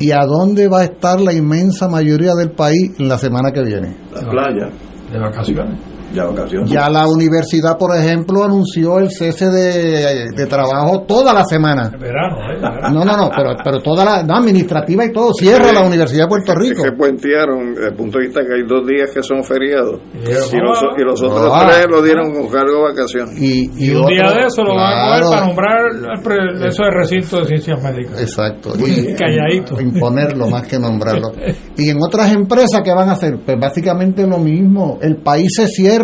y a dónde va a estar la inmensa mayoría del país la semana que viene. La playa. De vacaciones. Ya vacaciones. Ya la universidad, por ejemplo, anunció el cese de, de trabajo toda la semana. Verano, ¿eh? No, no, no, pero, pero toda la no, administrativa y todo, cierra la Universidad de Puerto Rico. que puentearon desde el punto de vista que hay dos días que son feriados y, los, y los otros Ah. tres lo dieron con cargo de vacaciones. Y, Y un día otro- de eso lo van a coger para nombrar el pre- eso de recinto de ciencias médicas. Exacto. Muy calladito. Imponerlo más que nombrarlo. Y en otras empresas, ¿qué van a hacer? Pues básicamente lo mismo. El país se cierra.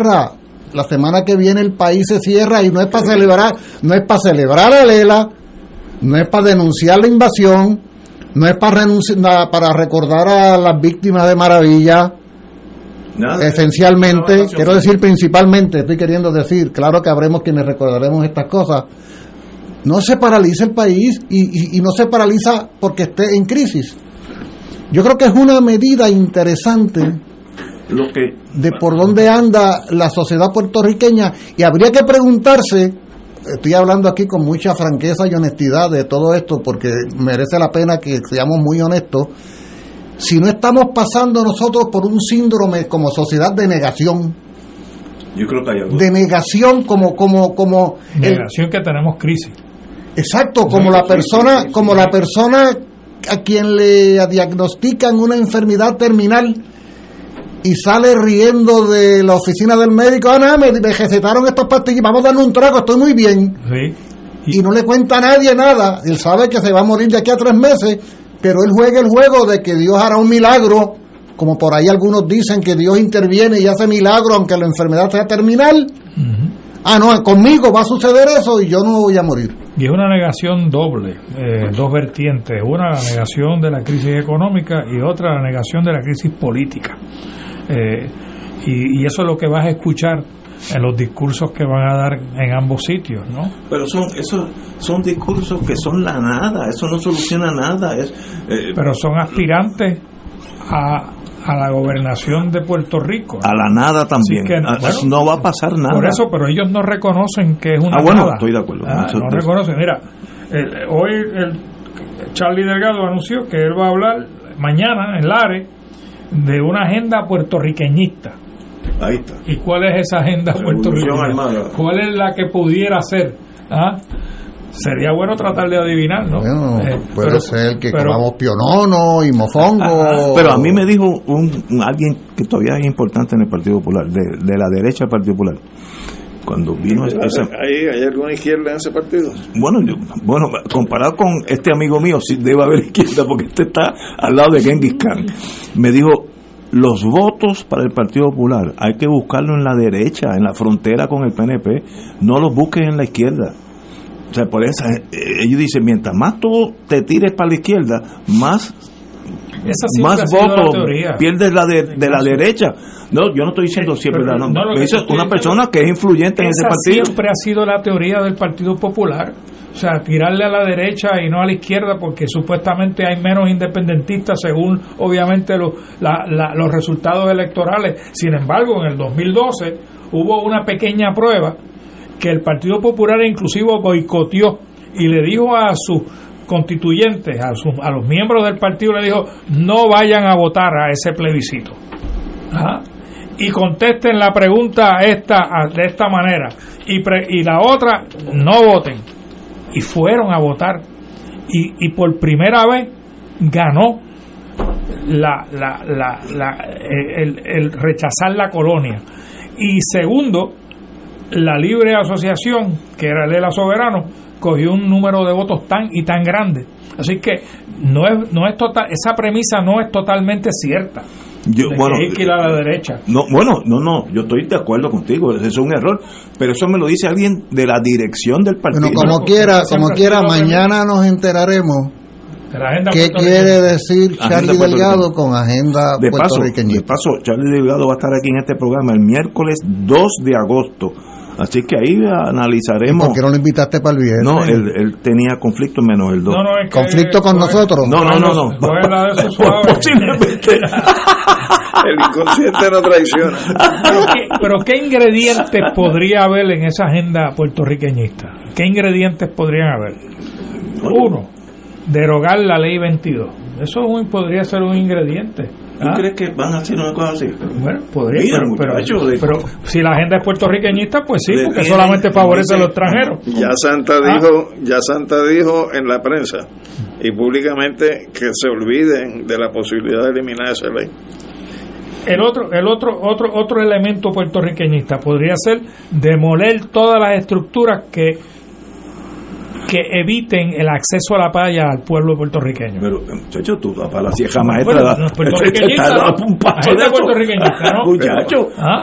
La semana que viene el país se cierra y no es para celebrar, no es para celebrar a Lela, no es para denunciar la invasión, no es para renunciar, para recordar a las víctimas de Maravilla. Nada. Esencialmente, quiero decir principalmente, estoy queriendo decir, claro que habremos quienes recordaremos estas cosas, no se paraliza el país y, y- y no se paraliza porque esté en crisis. Yo creo que es una medida interesante Lo que de por dónde anda la sociedad puertorriqueña y habría que preguntarse, estoy hablando aquí con mucha franqueza y honestidad de todo esto porque merece la pena que seamos muy honestos, si no estamos pasando nosotros por un síndrome como sociedad de negación, yo creo que hay algo. de negación como como como el- Negación que tenemos crisis. Exacto, como la persona, como la persona a quien le diagnostican una enfermedad terminal y sale riendo de la oficina del médico, ah, no, me, me recetaron estas pastillas, vamos a darle un trago, estoy muy bien. Sí. Y no le cuenta a nadie nada, él sabe que se va a morir de aquí a tres meses, pero él juega el juego de que Dios hará un milagro, como por ahí algunos dicen que Dios interviene y hace milagro aunque la enfermedad sea terminal. Ah, no, conmigo va a suceder eso y yo no voy a morir. Y es una negación doble, eh, dos vertientes. Una, la negación de la crisis económica y otra, la negación de la crisis política. Eh, y, y eso es lo que vas a escuchar en los discursos que van a dar en ambos sitios, ¿no? Pero son esos son discursos que son la nada, eso no soluciona nada. Es, eh, Pero son aspirantes a, a la gobernación de Puerto Rico. a la nada también. Que, Ah, bueno, no va a pasar nada. Por eso, pero ellos no reconocen que es una Ah, bueno, nada. estoy de acuerdo. Ah, no reconocen. Mira, el- hoy el Charlie Delgado anunció que él va a hablar mañana en Lares de una agenda puertorriqueñista. Ahí está. ¿Y cuál es esa agenda puertorriqueña? armada. ¿Cuál es la que pudiera ser? ¿Ah? Sería bueno tratar de adivinar, ¿no? Bueno, Eh, puede pero- ser que pero- comamos pionono y mofongo. Pero a mí me dijo un, un- alguien que todavía es importante en el Partido Popular, de, de la derecha del Partido Popular, cuando vino esa, ¿Hay, ¿Hay alguna izquierda en ese partido? bueno, yo- bueno, comparado con este amigo mío, sí debe haber izquierda, porque este está al lado de Genghis Khan. Me dijo, los votos para el Partido Popular hay que buscarlo en la derecha, en la frontera con el PNP, no los busques en la izquierda. O sea, por eso eh, ellos dicen, mientras más tú te tires para la izquierda, más más sido la votos pierdes la de, de la derecha. No, yo no estoy diciendo siempre Pero la no, no, lo dice una diciendo- persona que es influyente en ese partido. siempre ha sido la teoría del Partido Popular. O sea, tirarle a la derecha y no a la izquierda porque supuestamente hay menos independentistas según obviamente lo- la- la- los resultados electorales. Sin embargo, en el 2012 hubo una pequeña prueba que el Partido Popular inclusive boicoteó y le dijo a sus constituyentes, a, los miembros del partido, le dijo, no vayan a votar a ese plebiscito. Y contesten la pregunta esta de esta manera. Y, pre- y la otra, no voten. Y fueron a votar. Y, por primera vez ganó la, la, la, la- el, el rechazar la colonia. Y segundo, la libre asociación, que era el ELA Soberano, cogió un número de votos tan y tan grande. Así que no es, no es total, esa premisa no es totalmente cierta. Yo, de bueno, que hay que ir a la derecha. No, bueno, no, no, yo estoy de acuerdo contigo, eso es un error, pero eso me lo dice alguien de la dirección del partido. Bueno, como quiera, como quiera, mañana nos enteraremos qué quiere decir Charlie. Delgado con agenda de paso, de paso, Charlie Delgado va a estar aquí en este programa el miércoles 2 de agosto Así que ahí analizaremos. ¿Por qué no lo invitaste para el viernes? No, él, él tenía conflicto menos el 2. No, no, es que- ¿Conflicto con nosotros? No, no, no, no. Coge la de esos suaves. Posiblemente. El inconsciente no traiciona. Pero ¿qué, pero ¿qué ingredientes podría haber en esa agenda puertorriqueñista? ¿Qué ingredientes podrían haber? Uno, derogar la ley 22. Eso es un- podría ser un ingrediente. ¿Tú ¿Ah? crees que van a hacer una cosa así? Bueno, podría, Mira, pero, pero- muchacho, de- pero si la agenda es puertorriqueñista, pues sí, porque solamente favorece a los extranjeros. Ya Santa Ah. dijo, ya Santa dijo en la prensa y públicamente que se olviden de la posibilidad de eliminar esa ley. El otro, el otro, otro, otro elemento puertorriqueñista podría ser demoler todas las estructuras que que eviten el acceso a la playa al pueblo puertorriqueño. Pero, muchacho, tú para la sieja maestra. Bueno, no, puertorriqueñista, te da un paso de eso. puertorriqueñista, ¿no? Muchacho. Ah,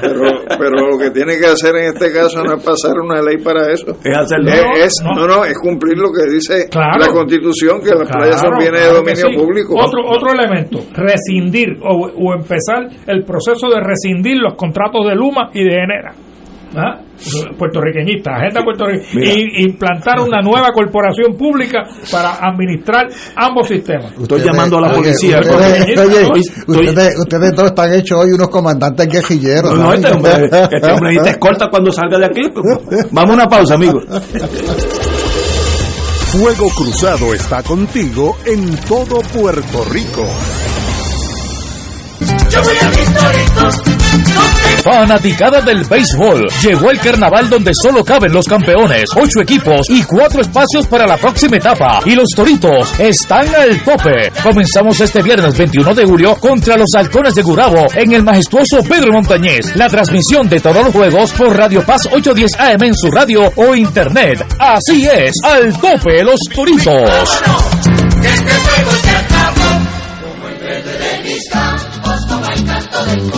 Pero, pero lo que tiene que hacer en este caso no es pasar una ley para eso. Es hacerlo. Es- No, es- no. no, no, es cumplir lo que dice Claro. la Constitución, que las playas son bienes claro de dominio sí. público. Otro, otro elemento, rescindir o, o empezar el proceso de rescindir los contratos de Luma y de Enera. ¿Ah? Puertorriqueñista, agenda puertorriqueñista. Mira. Y implantar una nueva corporación pública para administrar ambos sistemas. Estoy llamando a la policía. Ustedes, oye, Estoy- ustedes, ustedes todos están hechos hoy unos comandantes guerrilleros. No, no, este hombre, este hombre te escolta cuando salga de aquí. Vamos a una pausa, amigos. Fuego Cruzado está contigo en todo Puerto Rico. Fanaticada del béisbol. Llegó el carnaval donde solo caben los campeones, ocho equipos y cuatro espacios para la próxima etapa. Y los toritos están al tope. Comenzamos este viernes 21 de julio contra los halcones de Gurabo en el majestuoso Pedro Montañez. La transmisión de todos los juegos por Radio Paz 810 AM en su radio o internet. Así es, al tope los toritos. Este juego se acabó, como el verde de como el canto del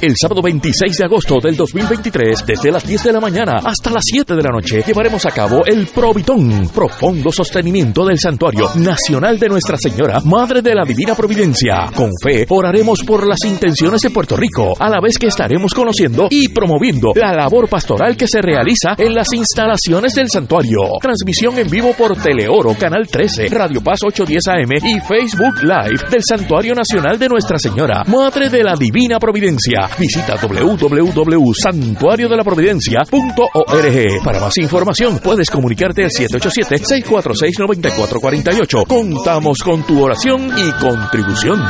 El sábado 26 de agosto del 2023, desde las 10 de la mañana hasta las 7 de la noche, llevaremos a cabo el Provitón, profundo sostenimiento del Santuario Nacional de Nuestra Señora, Madre de la Divina Providencia. Con fe, oraremos por las intenciones de Puerto Rico, a la vez que estaremos conociendo y promoviendo la labor pastoral que se realiza en las instalaciones del santuario. Transmisión en vivo por Teleoro, Canal 13, Radio Paz 810 AM y Facebook Live del Santuario Nacional de Nuestra Señora, Madre de la Divina Providencia. Visita www.santuariodelaprovidencia.org. Para más información puedes comunicarte al 787-646-9448. Contamos con tu oración y contribución.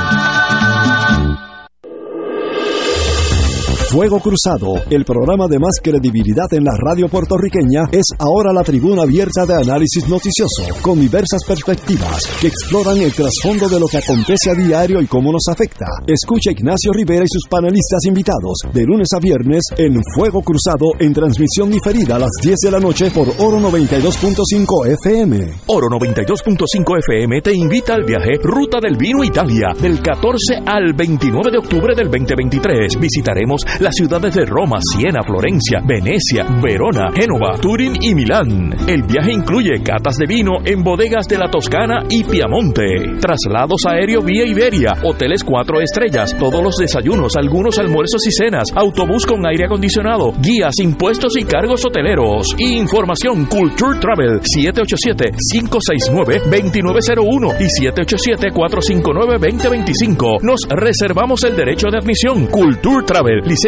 Fuego Cruzado, el programa de más credibilidad en la radio puertorriqueña, es ahora la tribuna abierta de análisis noticioso, con diversas perspectivas que exploran el trasfondo de lo que acontece a diario y cómo nos afecta. Escucha Ignacio Rivera y sus panelistas invitados de lunes a viernes en Fuego Cruzado en transmisión diferida a las 10 de la noche por Oro 92.5 FM. Oro 92.5 FM te invita al viaje Ruta del Vino Italia del 14 al 29 de octubre del 2023. Visitaremos las ciudades de Roma, Siena, Florencia, Venecia, Verona, Génova, Turín y Milán. El viaje incluye catas de vino en bodegas de la Toscana y Piamonte, traslados aéreo vía Iberia, hoteles cuatro estrellas, todos los desayunos, algunos almuerzos y cenas, autobús con aire acondicionado, guías, impuestos y cargos hoteleros. Información Culture Travel 787-569-2901 y 787-459-2025. Nos reservamos el derecho de admisión. Culture Travel, licencia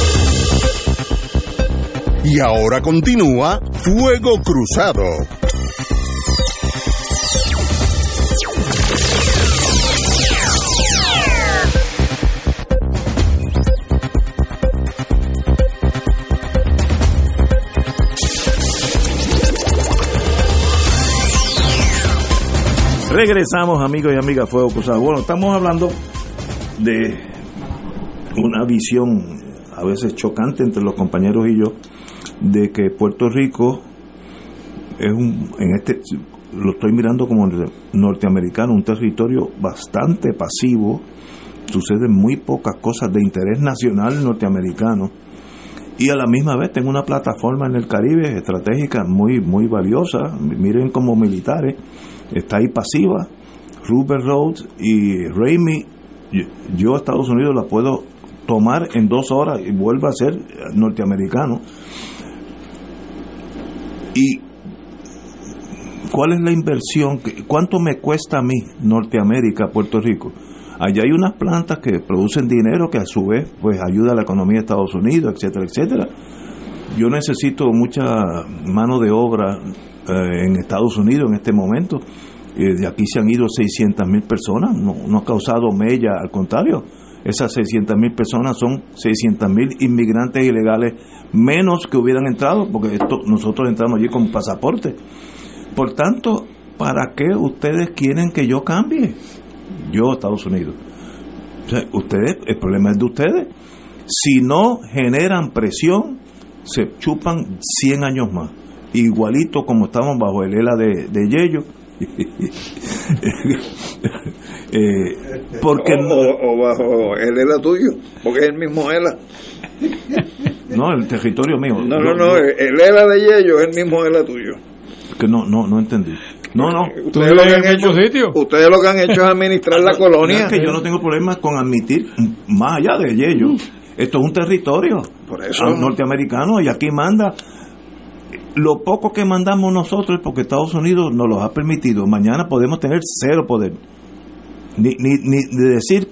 Y ahora continúa Fuego Cruzado. Regresamos, amigos y amigas, Fuego Cruzado. Bueno, estamos hablando de una visión a veces chocante entre los compañeros y yo de que Puerto Rico es un, en este, lo estoy mirando como norteamericano, un territorio bastante pasivo, suceden muy pocas cosas de interés nacional norteamericano. Y a la misma vez tengo una plataforma en el Caribe estratégica muy muy valiosa, miren como militares, está ahí pasiva, Rupert Rhodes y Raimi, yo a Estados Unidos la puedo tomar en dos horas y vuelvo a ser norteamericano. Y ¿Cuál es la inversión? ¿Cuánto me cuesta a mí Norteamérica, Puerto Rico? Allá hay unas plantas que producen dinero que a su vez pues ayuda a la economía de Estados Unidos, etcétera, etcétera. Yo necesito mucha mano de obra eh, en Estados Unidos en este momento. Eh, de aquí se han ido 600 mil personas, no, no ha causado mella, al contrario, esas 600 mil personas son 600 mil inmigrantes ilegales menos que hubieran entrado, porque esto, nosotros entramos allí con pasaporte. Por tanto, ¿para qué ustedes quieren que yo cambie? Yo, Estados Unidos. ustedes, el problema es de ustedes. Si no generan presión, se chupan 100 años más. Igualito como estamos bajo el ELA de, de Yello. eh, porque o, bajo el ELA tuyo, porque es el mismo ELA. no, el territorio mío. No, no, no, el ELA de Yello es el mismo ELA tuyo que no, no, no entendí. No, no. Ustedes lo que han hecho, sitio? Ustedes lo que han hecho es administrar la colonia. Es que yo no tengo problema con admitir, más allá de ello, esto es un territorio Por eso. norteamericano y aquí manda. Lo poco que mandamos nosotros es porque Estados Unidos nos lo ha permitido. Mañana podemos tener cero poder. Ni, ni, ni de decir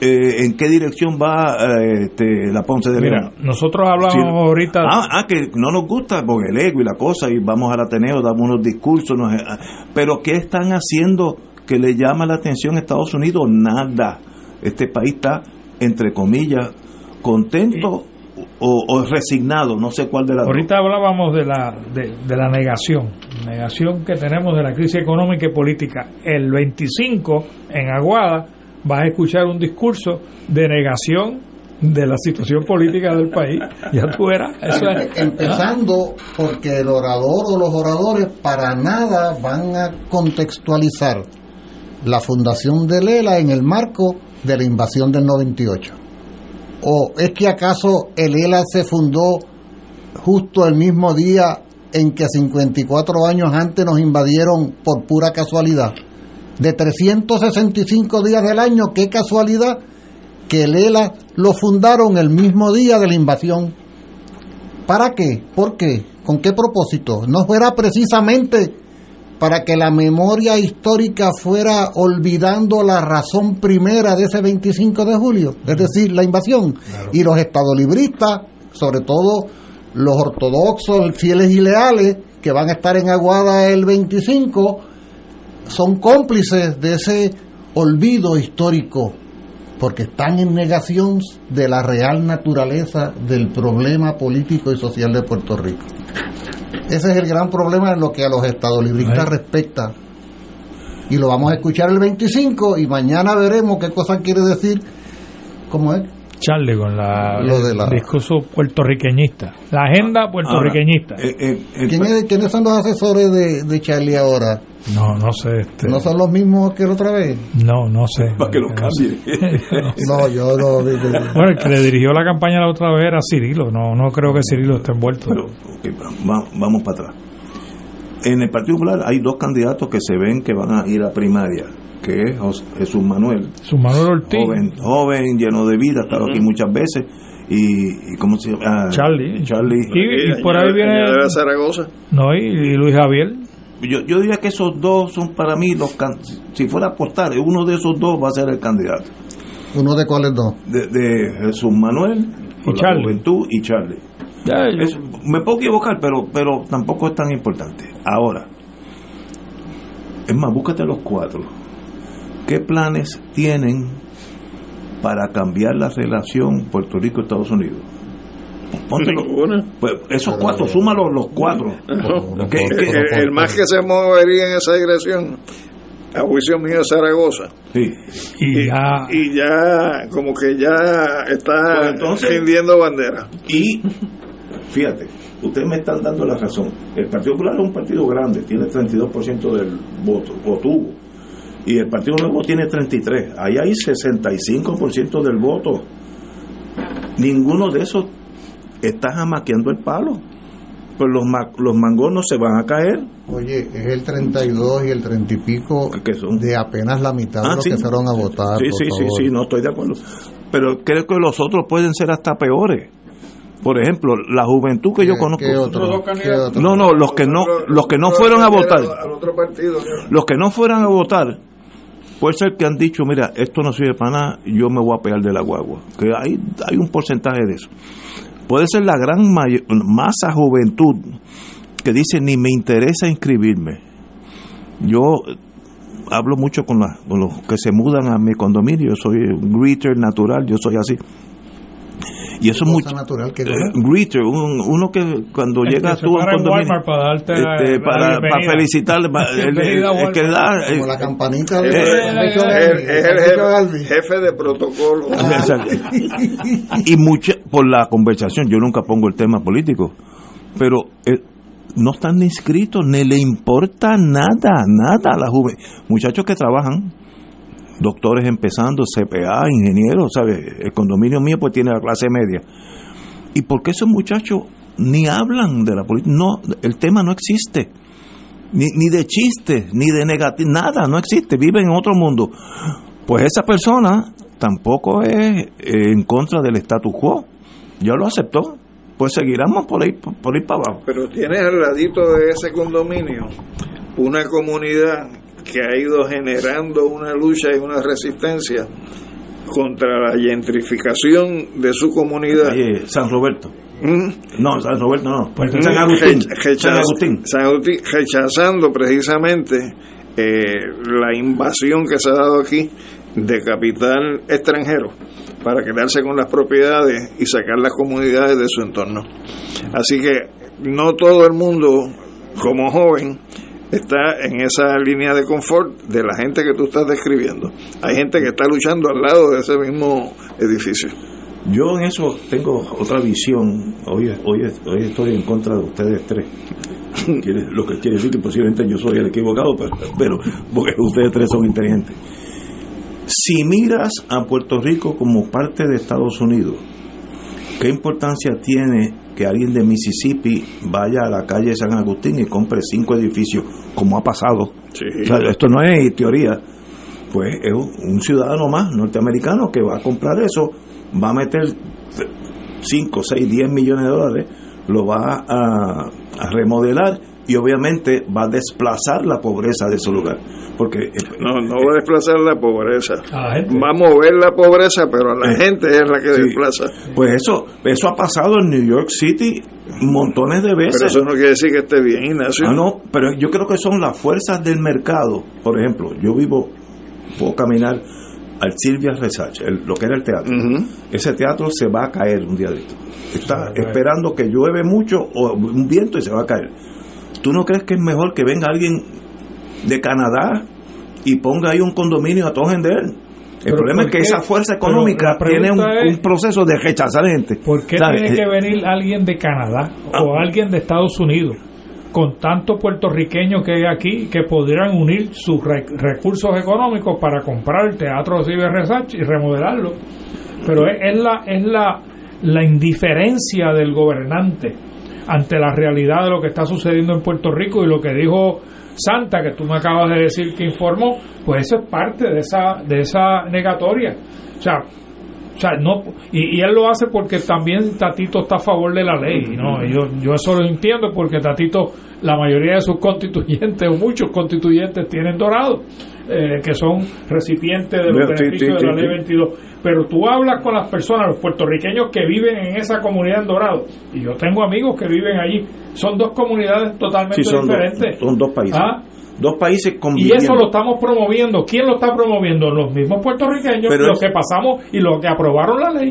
eh, en qué dirección va eh, este, la Ponce de León. nosotros hablamos ahorita. Ah, ah, que no nos gusta porque el ego y la cosa, y vamos al Ateneo, damos unos discursos, ah, pero ¿qué están haciendo que le llama la atención a Estados Unidos? Nada. Este país está, entre comillas, contento. O, resignado, no sé cuál de las Ahorita hablábamos de la, de, de, la negación, negación que tenemos de la crisis económica y política. El 25 en Aguada vas a escuchar un discurso de negación de la situación política del país. Ya tú verás. Empezando porque el orador o los oradores para nada van a contextualizar la fundación de Lela en el marco de la invasión del 98. ¿O es que acaso el ELA se fundó justo el mismo día en que 54 años antes nos invadieron por pura casualidad? de 365 días del año, qué casualidad que el ELA lo fundaron el mismo día de la invasión. ¿Para qué? ¿Por qué? ¿Con qué propósito? No fuera precisamente para que la memoria histórica fuera olvidando la razón primera de ese 25 de julio, es decir, la invasión. Y los estadolibristas, sobre todo los ortodoxos, fieles y leales, que van a estar en Aguada el 25, son cómplices de ese olvido histórico porque están en negación de la real naturaleza del problema político y social de Puerto Rico. Ese es el gran problema en lo que a los estadolibristas respecta. Y lo vamos a escuchar el 25 y mañana veremos qué cosa quiere decir, ¿cómo es? Charlie con la, el discurso puertorriqueñista, la agenda puertorriqueñista. Eh, eh, eh, ¿Quiénes son los asesores de, de Charlie ahora? No, no sé. Este... ¿No son los mismos que la otra vez? No, no sé. Para que lo cambie. no, yo no. Bueno, el que le dirigió la campaña la otra vez era Cirilo. No, no creo que Cirilo esté envuelto. Pero, vamos para atrás. En el Partido Popular hay dos candidatos que se ven que van a ir a primaria que es Jesús Manuel. Jesús Manuel Ortiz. Joven, joven, lleno de vida, ha estado aquí muchas veces. Y, y ¿cómo se llama? Ah, Charlie. Charlie. Y, por ahí viene. Zaragoza. No, y, Luis Javier. Yo, yo diría que esos dos son para mí los si fuera a apostar, uno de esos dos va a ser el candidato. ¿Uno de cuáles dos? De, Jesús Manuel, y Charlie. Juventud y Charlie. me puedo equivocar, pero, pero tampoco es tan importante. Ahora, es más, búscate los cuatro ¿Qué planes tienen para cambiar la relación Puerto Rico-Estados Unidos? Póntelo. Pues esos cuatro, súmalos los cuatro. el, más que se movería en esa dirección, a juicio mío, Zaragoza. Sí. Y, ya, y ya, como que ya está pues rindiendo bandera. Y, fíjate, ustedes me están dando la razón. El Partido Popular es un partido grande, tiene 32% del voto, o tuvo. Y el Partido Nuevo tiene 33. Ahí hay 65% del voto. Ninguno de esos está jamaqueando el palo. Pues los, ma- los mangonos se van a caer. Oye, es el 32 y el 30 y pico de apenas la mitad de Ah, los sí. que fueron a votar. Sí, sí, sí, no estoy de acuerdo. Pero creo que los otros pueden ser hasta peores. Por ejemplo, la juventud que yo conozco. qué otro? No, no, los que no, los que no fueron a votar, Al otro partido. los que no fueran a votar, puede ser que han dicho, mira, esto no sirve para nada, yo me voy a pegar de la guagua. Que hay, hay un porcentaje de eso. Puede ser la gran masa juventud que dice, ni me interesa inscribirme. Yo eh, hablo mucho con, la- con los que se mudan a mi condominio, yo soy un greeter natural, yo soy así. Y eso es. Cosa natural que eh, greeter, un- uno que cuando El llega que tú para en condominio... Walmart para darte la- este, la para, felicitarle, el, el- el que da... Walmart. eh, Como la campanita de eh, Es Galvin, el, jefe, de protocolo. Exacto. y mucha, por la conversación, yo nunca pongo el tema político, pero eh, no están inscritos, ni le importa nada, nada a la juventud. Muchachos que trabajan, doctores empezando, CPA, ingenieros, ¿sabes? El condominio mío pues tiene la clase media. ¿Y por qué esos muchachos ni hablan de la política? No, el tema no existe. Ni, ni de chistes, ni de negativo, nada, no existe, viven en otro mundo. Pues esa persona tampoco es eh, en contra del status quo. Ya lo aceptó. Pues seguiremos por ahí, por ahí para abajo. Pero tienes al ladito de ese condominio una comunidad que ha ido generando una lucha y una resistencia contra la gentrificación de su comunidad. Ahí, San Roberto. ¿Mm? No, San Roberto no. Pues, San Agustín. San Agustín. San Agustín, rechazando precisamente eh, la invasión que se ha dado aquí de capital extranjero para quedarse con las propiedades y sacar las comunidades de su entorno. Así que no todo el mundo, como joven, está en esa línea de confort de la gente que tú estás describiendo. Hay gente que está luchando al lado de ese mismo edificio. Yo en eso tengo otra visión. Hoy, hoy, hoy estoy en contra de ustedes tres. Lo que quiere decir que posiblemente yo soy el equivocado, pero, pero porque ustedes tres son inteligentes. Si miras a Puerto Rico como parte de Estados Unidos, ¿qué importancia tiene que alguien de Mississippi vaya a la calle San Agustín y compre cinco edificios, como ha pasado? O sea, esto no es teoría. Pues es un ciudadano más norteamericano que va a comprar eso, va a meter 5, 6, 10 millones de dólares, lo va a, a remodelar y obviamente va a desplazar la pobreza de su lugar. Porque eh, No, no va a desplazar la pobreza. La. Va a mover la pobreza, pero a la Eh, gente es la que sí. desplaza. Pues eso, eso ha pasado en New York City montones de veces. Pero eso no quiere decir que esté bien, Ignacio. Ah, no, pero yo creo que son las fuerzas del mercado. Por ejemplo, yo vivo, puedo caminar al Silvia Resach, el- lo que era el teatro. Ese teatro se va a caer un día de esto. Está esperando que llueve mucho o un viento y se va a caer. ¿Tú no crees que es mejor que venga alguien de Canadá y ponga ahí un condominio a todo vender? El problema es ¿por que esa fuerza económica tiene un, es- un proceso de rechazar gente. ¿Por qué ¿Sabes? tiene Eh, que venir alguien de Canadá o alguien de Estados Unidos con tantos puertorriqueños que hay aquí que podrían unir sus re- recursos económicos para comprar el teatro Ciber Research y remodelarlo? Pero es, es la es la, la indiferencia del gobernante ante la realidad de lo que está sucediendo en Puerto Rico y lo que dijo Santa, que tú me acabas de decir que informó, pues eso es parte de esa, de esa negatoria. O sea, o sea, no, y, y él lo hace porque también Tatito está a favor de la ley, ¿no? Y Yo, yo eso lo entiendo porque Tatito, la mayoría de sus constituyentes, o muchos constituyentes, tienen dorado, eh, que son recipientes de los Sí, beneficios sí, de la ley 22. Pero tú hablas con las personas, los puertorriqueños que viven en esa comunidad en Dorado, y yo tengo amigos que viven allí, son dos comunidades totalmente Sí, son dos, diferentes. son dos países. Ah, Dos países y conviviendo. eso lo estamos promoviendo. ¿Quién lo está promoviendo? Los mismos puertorriqueños, Pero los es- que pasamos y los que aprobaron la ley.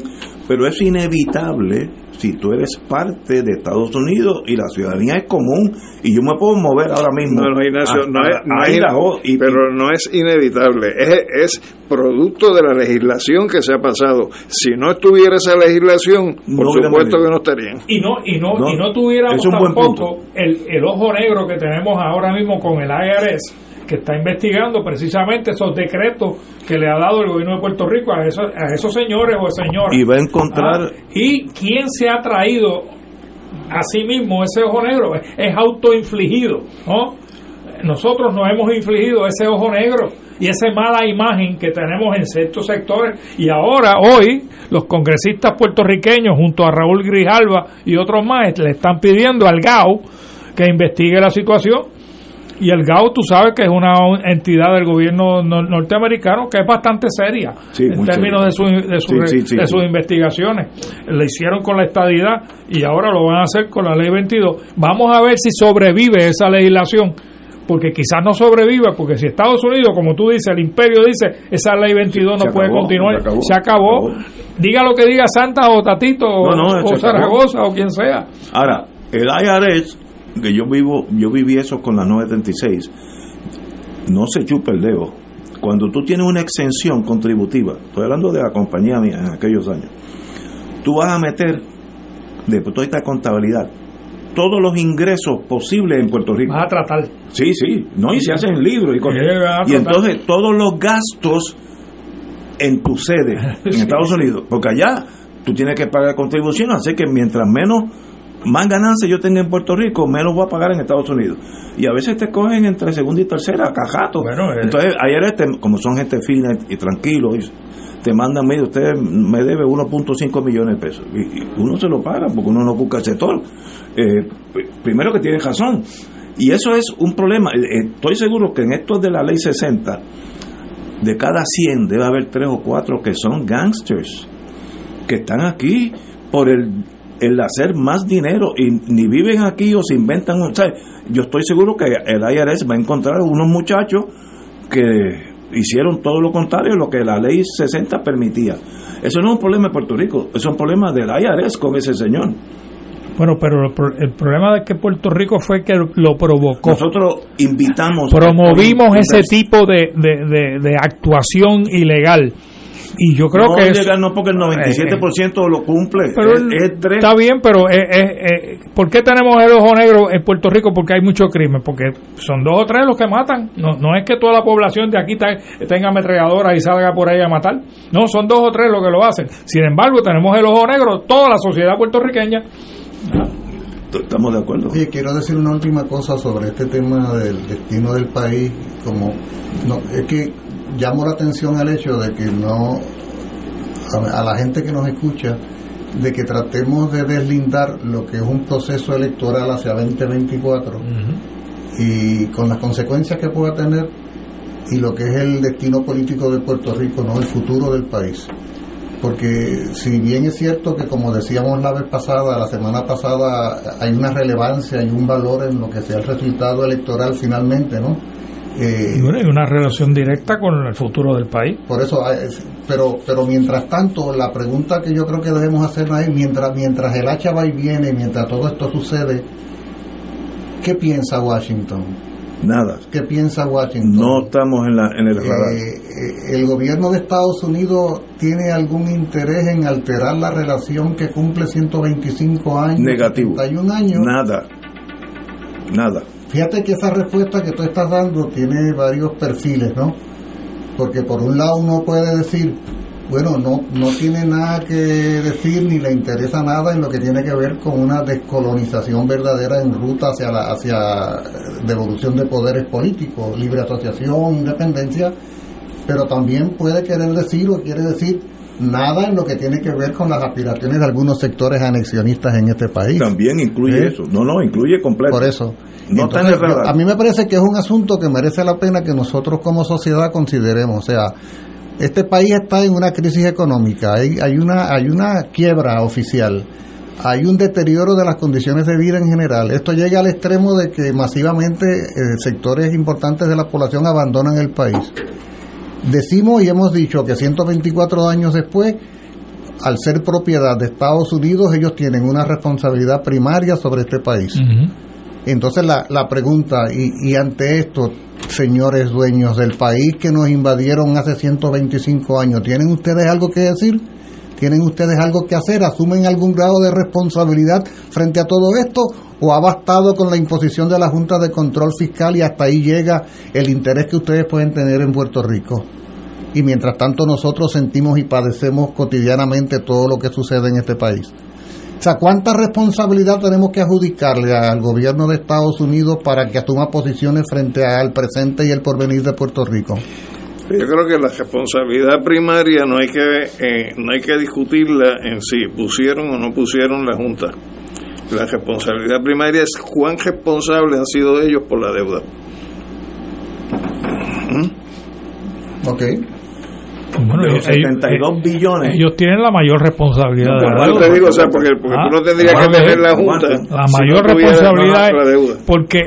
Pero es inevitable si tú eres parte de Estados Unidos y la ciudadanía es común y yo me puedo mover ahora mismo. No, no, Ignacio, a- no es, a no es- Idaho y- pero no es inevitable, es, es producto de la legislación que se ha pasado. Si no estuviera esa legislación, por No supuesto que no estarían. y no y no, No, y no tuviéramos es un buen tampoco el, el ojo negro que tenemos ahora mismo con el IRS que está investigando precisamente esos decretos que le ha dado el gobierno de Puerto Rico a esos, a esos señores o señoras. y va a encontrar Ah, ¿Y quién se ha traído a sí mismo ese ojo negro? Es, autoinfligido, ¿no? Nosotros nos hemos infligido ese ojo negro y esa mala imagen que tenemos en ciertos sectores. Y ahora, hoy, los congresistas puertorriqueños, junto a Raúl Grijalva y otros más, le están pidiendo al GAO que investigue la situación. Y el GAO, tú sabes que es una entidad del gobierno nor- norteamericano que es bastante seria Sí, en términos de, su, de, su- Sí, sí, sí, de sí. sus investigaciones. Le hicieron con la estadidad y ahora lo van a hacer con la ley 22. Vamos a ver si sobrevive esa legislación. Porque quizás no sobrevive, porque si Estados Unidos, como tú dices, el imperio dice, esa ley 22 no puede continuar, se acabó, se. Diga lo que diga Santa o Tatito o, No, no, o se acabó. Zaragoza o quien sea. Ahora, el IRS, que yo vivo, yo viví eso con la 936, no se chupa el dedo. Cuando tú tienes una exención contributiva, estoy hablando de la compañía mía en aquellos años, tú vas a meter de toda esta contabilidad todos los ingresos posibles en Puerto Rico. Vas a tratar. Sí, sí, no, y se hacen libros y cosas. Y entonces todos los gastos en tu sede, en. Estados Unidos, porque allá tú tienes que pagar contribución, así que mientras menos, más ganancias yo tenga en Puerto Rico, menos voy a pagar en Estados Unidos. Y a veces te cogen entre segunda y tercera, cajato. Bueno, eh. Entonces, ayer, este, como son gente fina y tranquilo, y te mandan, mire, usted me debe 1.5 millones de pesos. Y, y uno se lo paga porque uno no busca el sector. Eh, pr- primero que tiene razón. Y eso es un problema. Eh, Estoy seguro que en estos de la ley 60, de cada 100 debe haber 3 o 4 que son gangsters, que están aquí por el, el hacer más dinero y ni viven aquí o se inventan. un- ¿sabe? Yo estoy seguro que el IRS va a encontrar unos muchachos que hicieron todo lo contrario de lo que la ley 60 permitía. Eso no es un problema de Puerto Rico, eso es un problema del IRS con ese señor. Bueno, pero el pro- el problema de que Puerto Rico fue que lo provocó. Nosotros invitamos. Promovimos ese tipo de, de, de- de actuación ilegal. Y yo creo no que es no porque el 97% lo cumple. Pero es, es tres. está bien, pero eh, eh, eh, ¿por qué tenemos el ojo negro en Puerto Rico? Porque hay mucho crimen, porque son dos o tres los que matan. No, no es que toda la población de aquí tenga ametralladoras y salga por ahí a matar. No, son dos o tres los que lo hacen. Sin embargo, tenemos el ojo negro, toda la sociedad puertorriqueña. Estamos de acuerdo. Oye, quiero decir una última cosa sobre este tema del destino del país. Como no, es que llamo la atención al hecho de que no a, a la gente que nos escucha de que tratemos de deslindar lo que es un proceso electoral hacia 2024 y con las consecuencias que pueda tener y lo que es el destino político de Puerto Rico, no el futuro del país. Porque si bien es cierto que como decíamos la vez pasada, la semana pasada, hay una relevancia y un valor en lo que sea el resultado electoral finalmente, ¿no? Eh, Y bueno, hay una relación directa con el futuro del país. por eso, eh, pero pero mientras tanto, la pregunta que yo creo que debemos hacer es, mientras, mientras el hacha va y viene, mientras todo esto sucede, ¿qué piensa Washington? Nada. ¿Qué piensa Washington? No estamos en, la, en el radar. Eh, eh, ¿El gobierno de Estados Unidos tiene algún interés en alterar la relación que cumple 125 años? Negativo. 71 años. Nada. Nada. Fíjate que esa respuesta que tú estás dando tiene varios perfiles, ¿no? Porque por un lado uno puede decir, bueno, no, no tiene nada que decir ni le interesa nada en lo que tiene que ver con una descolonización verdadera en ruta hacia la hacia devolución de poderes políticos, libre asociación, independencia, pero también puede querer decir o quiere decir nada en lo que tiene que ver con las aspiraciones de algunos sectores anexionistas en este país. También incluye ¿Eh? eso. No, no, incluye completo. Por eso. No Entonces, yo- a mí me parece que es un asunto que merece la pena que nosotros como sociedad consideremos. O sea, este país está en una crisis económica, hay, hay, una, hay una quiebra oficial, hay un deterioro de las condiciones de vida en general. Esto llega al extremo de que masivamente eh, sectores importantes de la población abandonan el país. Decimos y hemos dicho que 124 años después al ser propiedad de Estados Unidos, ellos tienen una responsabilidad primaria sobre este país. Entonces la, la pregunta, y, y ante esto, señores dueños del país que nos invadieron hace 125 años, ¿tienen ustedes algo que decir? ¿Tienen ustedes algo que hacer? ¿Asumen algún grado de responsabilidad frente a todo esto? ¿O ha bastado con la imposición de la Junta de Control Fiscal y hasta ahí llega el interés que ustedes pueden tener en Puerto Rico? Y mientras tanto nosotros sentimos y padecemos cotidianamente todo lo que sucede en este país. O sea, ¿cuánta responsabilidad tenemos que adjudicarle al gobierno de Estados Unidos para que asuma posiciones frente al presente y el porvenir de Puerto Rico? Yo creo que la responsabilidad primaria no hay que eh, no hay que discutirla en si pusieron o no pusieron la Junta. La responsabilidad primaria es cuán responsables han sido ellos por la deuda. ¿Mm? Ok. Bueno, de ellos, los 72 ellos- billones. ellos tienen la mayor responsabilidad. de la Yo deuda. te digo, o sea, porque, porque Ah, tú no tendrías que tener la Junta. La si mayor no tuvieras responsabilidad la deuda. es porque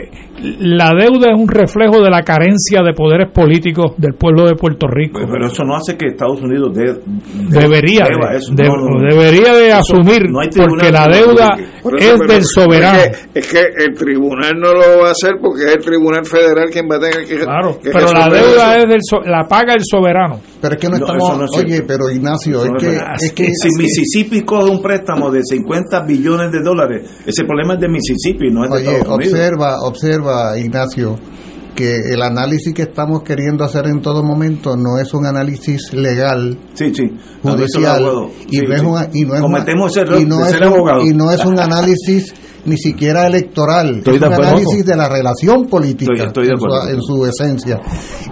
la deuda es un reflejo de la carencia de poderes políticos del pueblo de Puerto Rico. Pero eso no hace que Estados Unidos de, de- debería deba de, eso. de- No, no, no. debería de Eso asumir porque la deuda publique. Por eso, es pero- del soberano Es que, es que el tribunal no lo va a hacer porque es el tribunal federal quien va a tener que. claro que pero la deuda eso. es del so- la paga el soberano Pero es que no, No, estamos... eso no es oye, pero Ignacio, es no que, es que si Mississippi coge un préstamo de 50 billones de dólares, ese problema es de Mississippi, no es de Oye, Estados Unidos. observa, observa, Ignacio, que el análisis que estamos queriendo hacer en todo momento no es un análisis legal, Sí, sí. Judicial, y, Sí, no es una- y no es una- Cometemos error y no de es ser un- abogado. y no es un análisis ni siquiera electoral, Estoy es un acuerdo. análisis de la relación política Estoy- estoy de en su- acuerdo. en su esencia.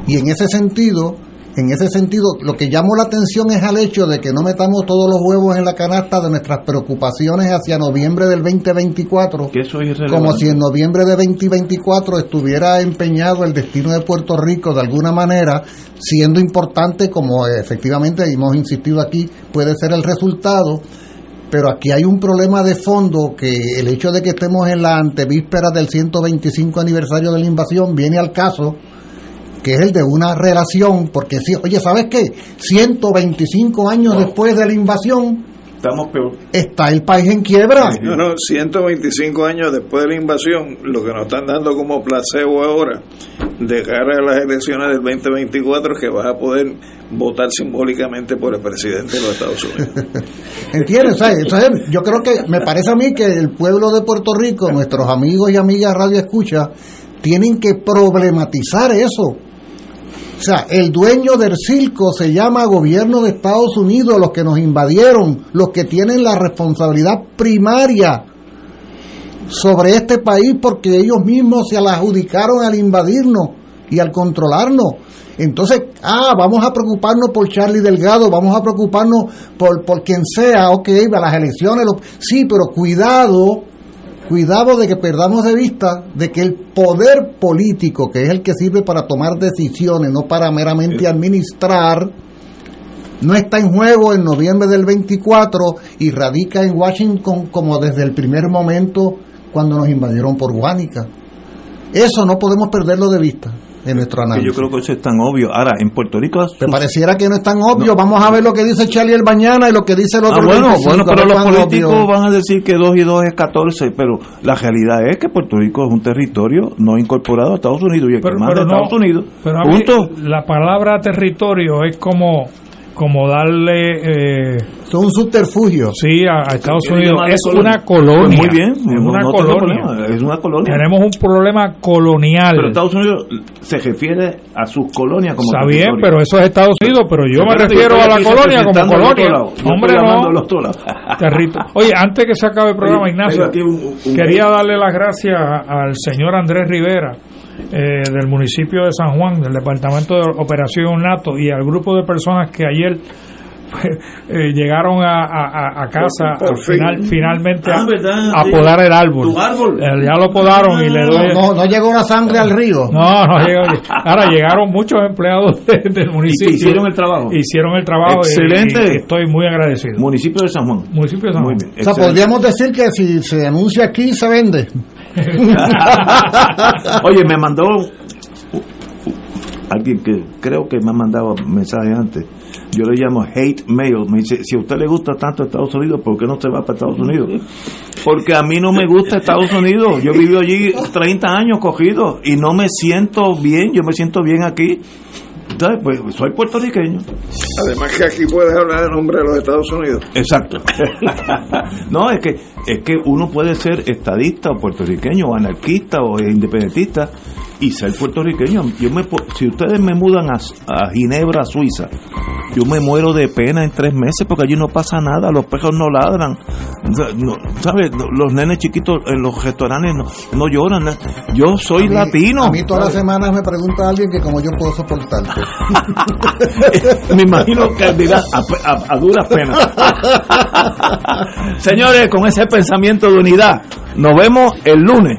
Y en ese sentido, en ese sentido, lo que llamó la atención es al hecho de que no metamos todos los huevos en la canasta de nuestras preocupaciones hacia noviembre del 2024, Que eso es irrelevante. como si en noviembre de 2024 estuviera empeñado el destino de Puerto Rico de alguna manera, siendo importante, como efectivamente hemos insistido aquí, puede ser el resultado. Pero aquí hay un problema de fondo que el hecho de que estemos en la antevíspera del 125 aniversario de la invasión viene al caso que es el de una relación, porque si, oye, ¿sabes qué? 125 años después de la invasión Estamos peor. está el país en quiebra. No, no, 125 años después de la invasión, lo que nos están dando como placebo ahora, de cara a las elecciones del 2024, es que vas a poder votar simbólicamente por el presidente de los Estados Unidos. ¿Entiendes? O sea, entonces, yo creo que me parece a mí que el pueblo de Puerto Rico, nuestros amigos y amigas Radio Escucha, tienen que problematizar eso. O sea, el dueño del circo se llama gobierno de Estados Unidos, los que nos invadieron, los que tienen la responsabilidad primaria sobre este país porque ellos mismos se la adjudicaron al invadirnos y al controlarnos. Entonces, ah, vamos a preocuparnos por Charlie Delgado, vamos a preocuparnos por, por quien sea, ok, a las elecciones, lo- sí, pero cuidado, cuidado de que perdamos de vista de que el poder político, que es el que sirve para tomar decisiones, no para meramente administrar, no está en juego en noviembre del 24 y radica en Washington como desde el primer momento cuando nos invadieron por Guánica. Eso no podemos perderlo de vista en nuestro análisis. yo creo que eso es tan obvio. Ahora, en Puerto Rico. Me pareciera que no es tan obvio. Vamos a ver lo que dice Charlie el mañana y lo que dice el Ah, otro. bueno, 25, bueno, a pero los políticos obvio. van a decir que 2 y 2 es 14, pero la realidad es que Puerto Rico es un territorio no incorporado a Estados Unidos y el Pero- que manda no, Estados Unidos. pero a mí la palabra territorio es como como darle eh, son un subterfugio. Sí a, a Estados ¿Quiere Unidos. es colonia? una colonia. Pues muy bien, es una no colonia. problema, es una colonia. tenemos un problema colonial. Pero Estados Unidos se refiere a sus colonias como Está bien, pero eso es Estados Unidos, pero yo me refiero yo a la colonia como colonia. Hombre, no. Oye, antes que se acabe el programa, Oye, Ignacio, un- un- quería darle las gracias al señor Andrés Rivera eh, del municipio de San Juan, del departamento de Operación NATO y al grupo de personas que ayer eh, llegaron a, a- a casa Por al fin. final, finalmente Ah, a, ¿verdad? a podar el árbol. Tu árbol. Eh, ya lo podaron y le doy. No, llegó la sangre al río. No, no llegó. Ahora llegaron muchos empleados de- del municipio. hicieron el trabajo. Hicieron el trabajo. y- Excelente. y estoy muy agradecido. Municipio de San Juan. Municipio de San Muy Juan. bien. O sea, excelente. podríamos decir que si se anuncia aquí, se vende. Oye, me mandó alguien que creo que me ha mandado mensajes antes, yo le llamo hate mail, me dice, si a usted le gusta tanto Estados Unidos, ¿por qué no se va para Estados Unidos? Porque a mí no me gusta Estados Unidos, yo vivo allí 30 años cogido y no me siento bien, yo me siento bien aquí. Entonces, pues soy puertorriqueño. Además que aquí puedes hablar en nombre de los Estados Unidos. Exacto. no, es que es que uno puede ser estadista o puertorriqueño o anarquista o independentista y ser puertorriqueño. Yo me, si ustedes me mudan a, a, Ginebra, Suiza, yo me muero de pena en tres meses porque allí no pasa nada, los perros no ladran, no, ¿sabes? Los nenes chiquitos en los restaurantes no, no lloran. Yo soy a mí, latino. A mí todas las semanas me pregunta alguien que como yo puedo soportarte. me imagino que dirá a, a, a duras penas. Señores, con ese pensamiento de unidad, nos vemos el lunes.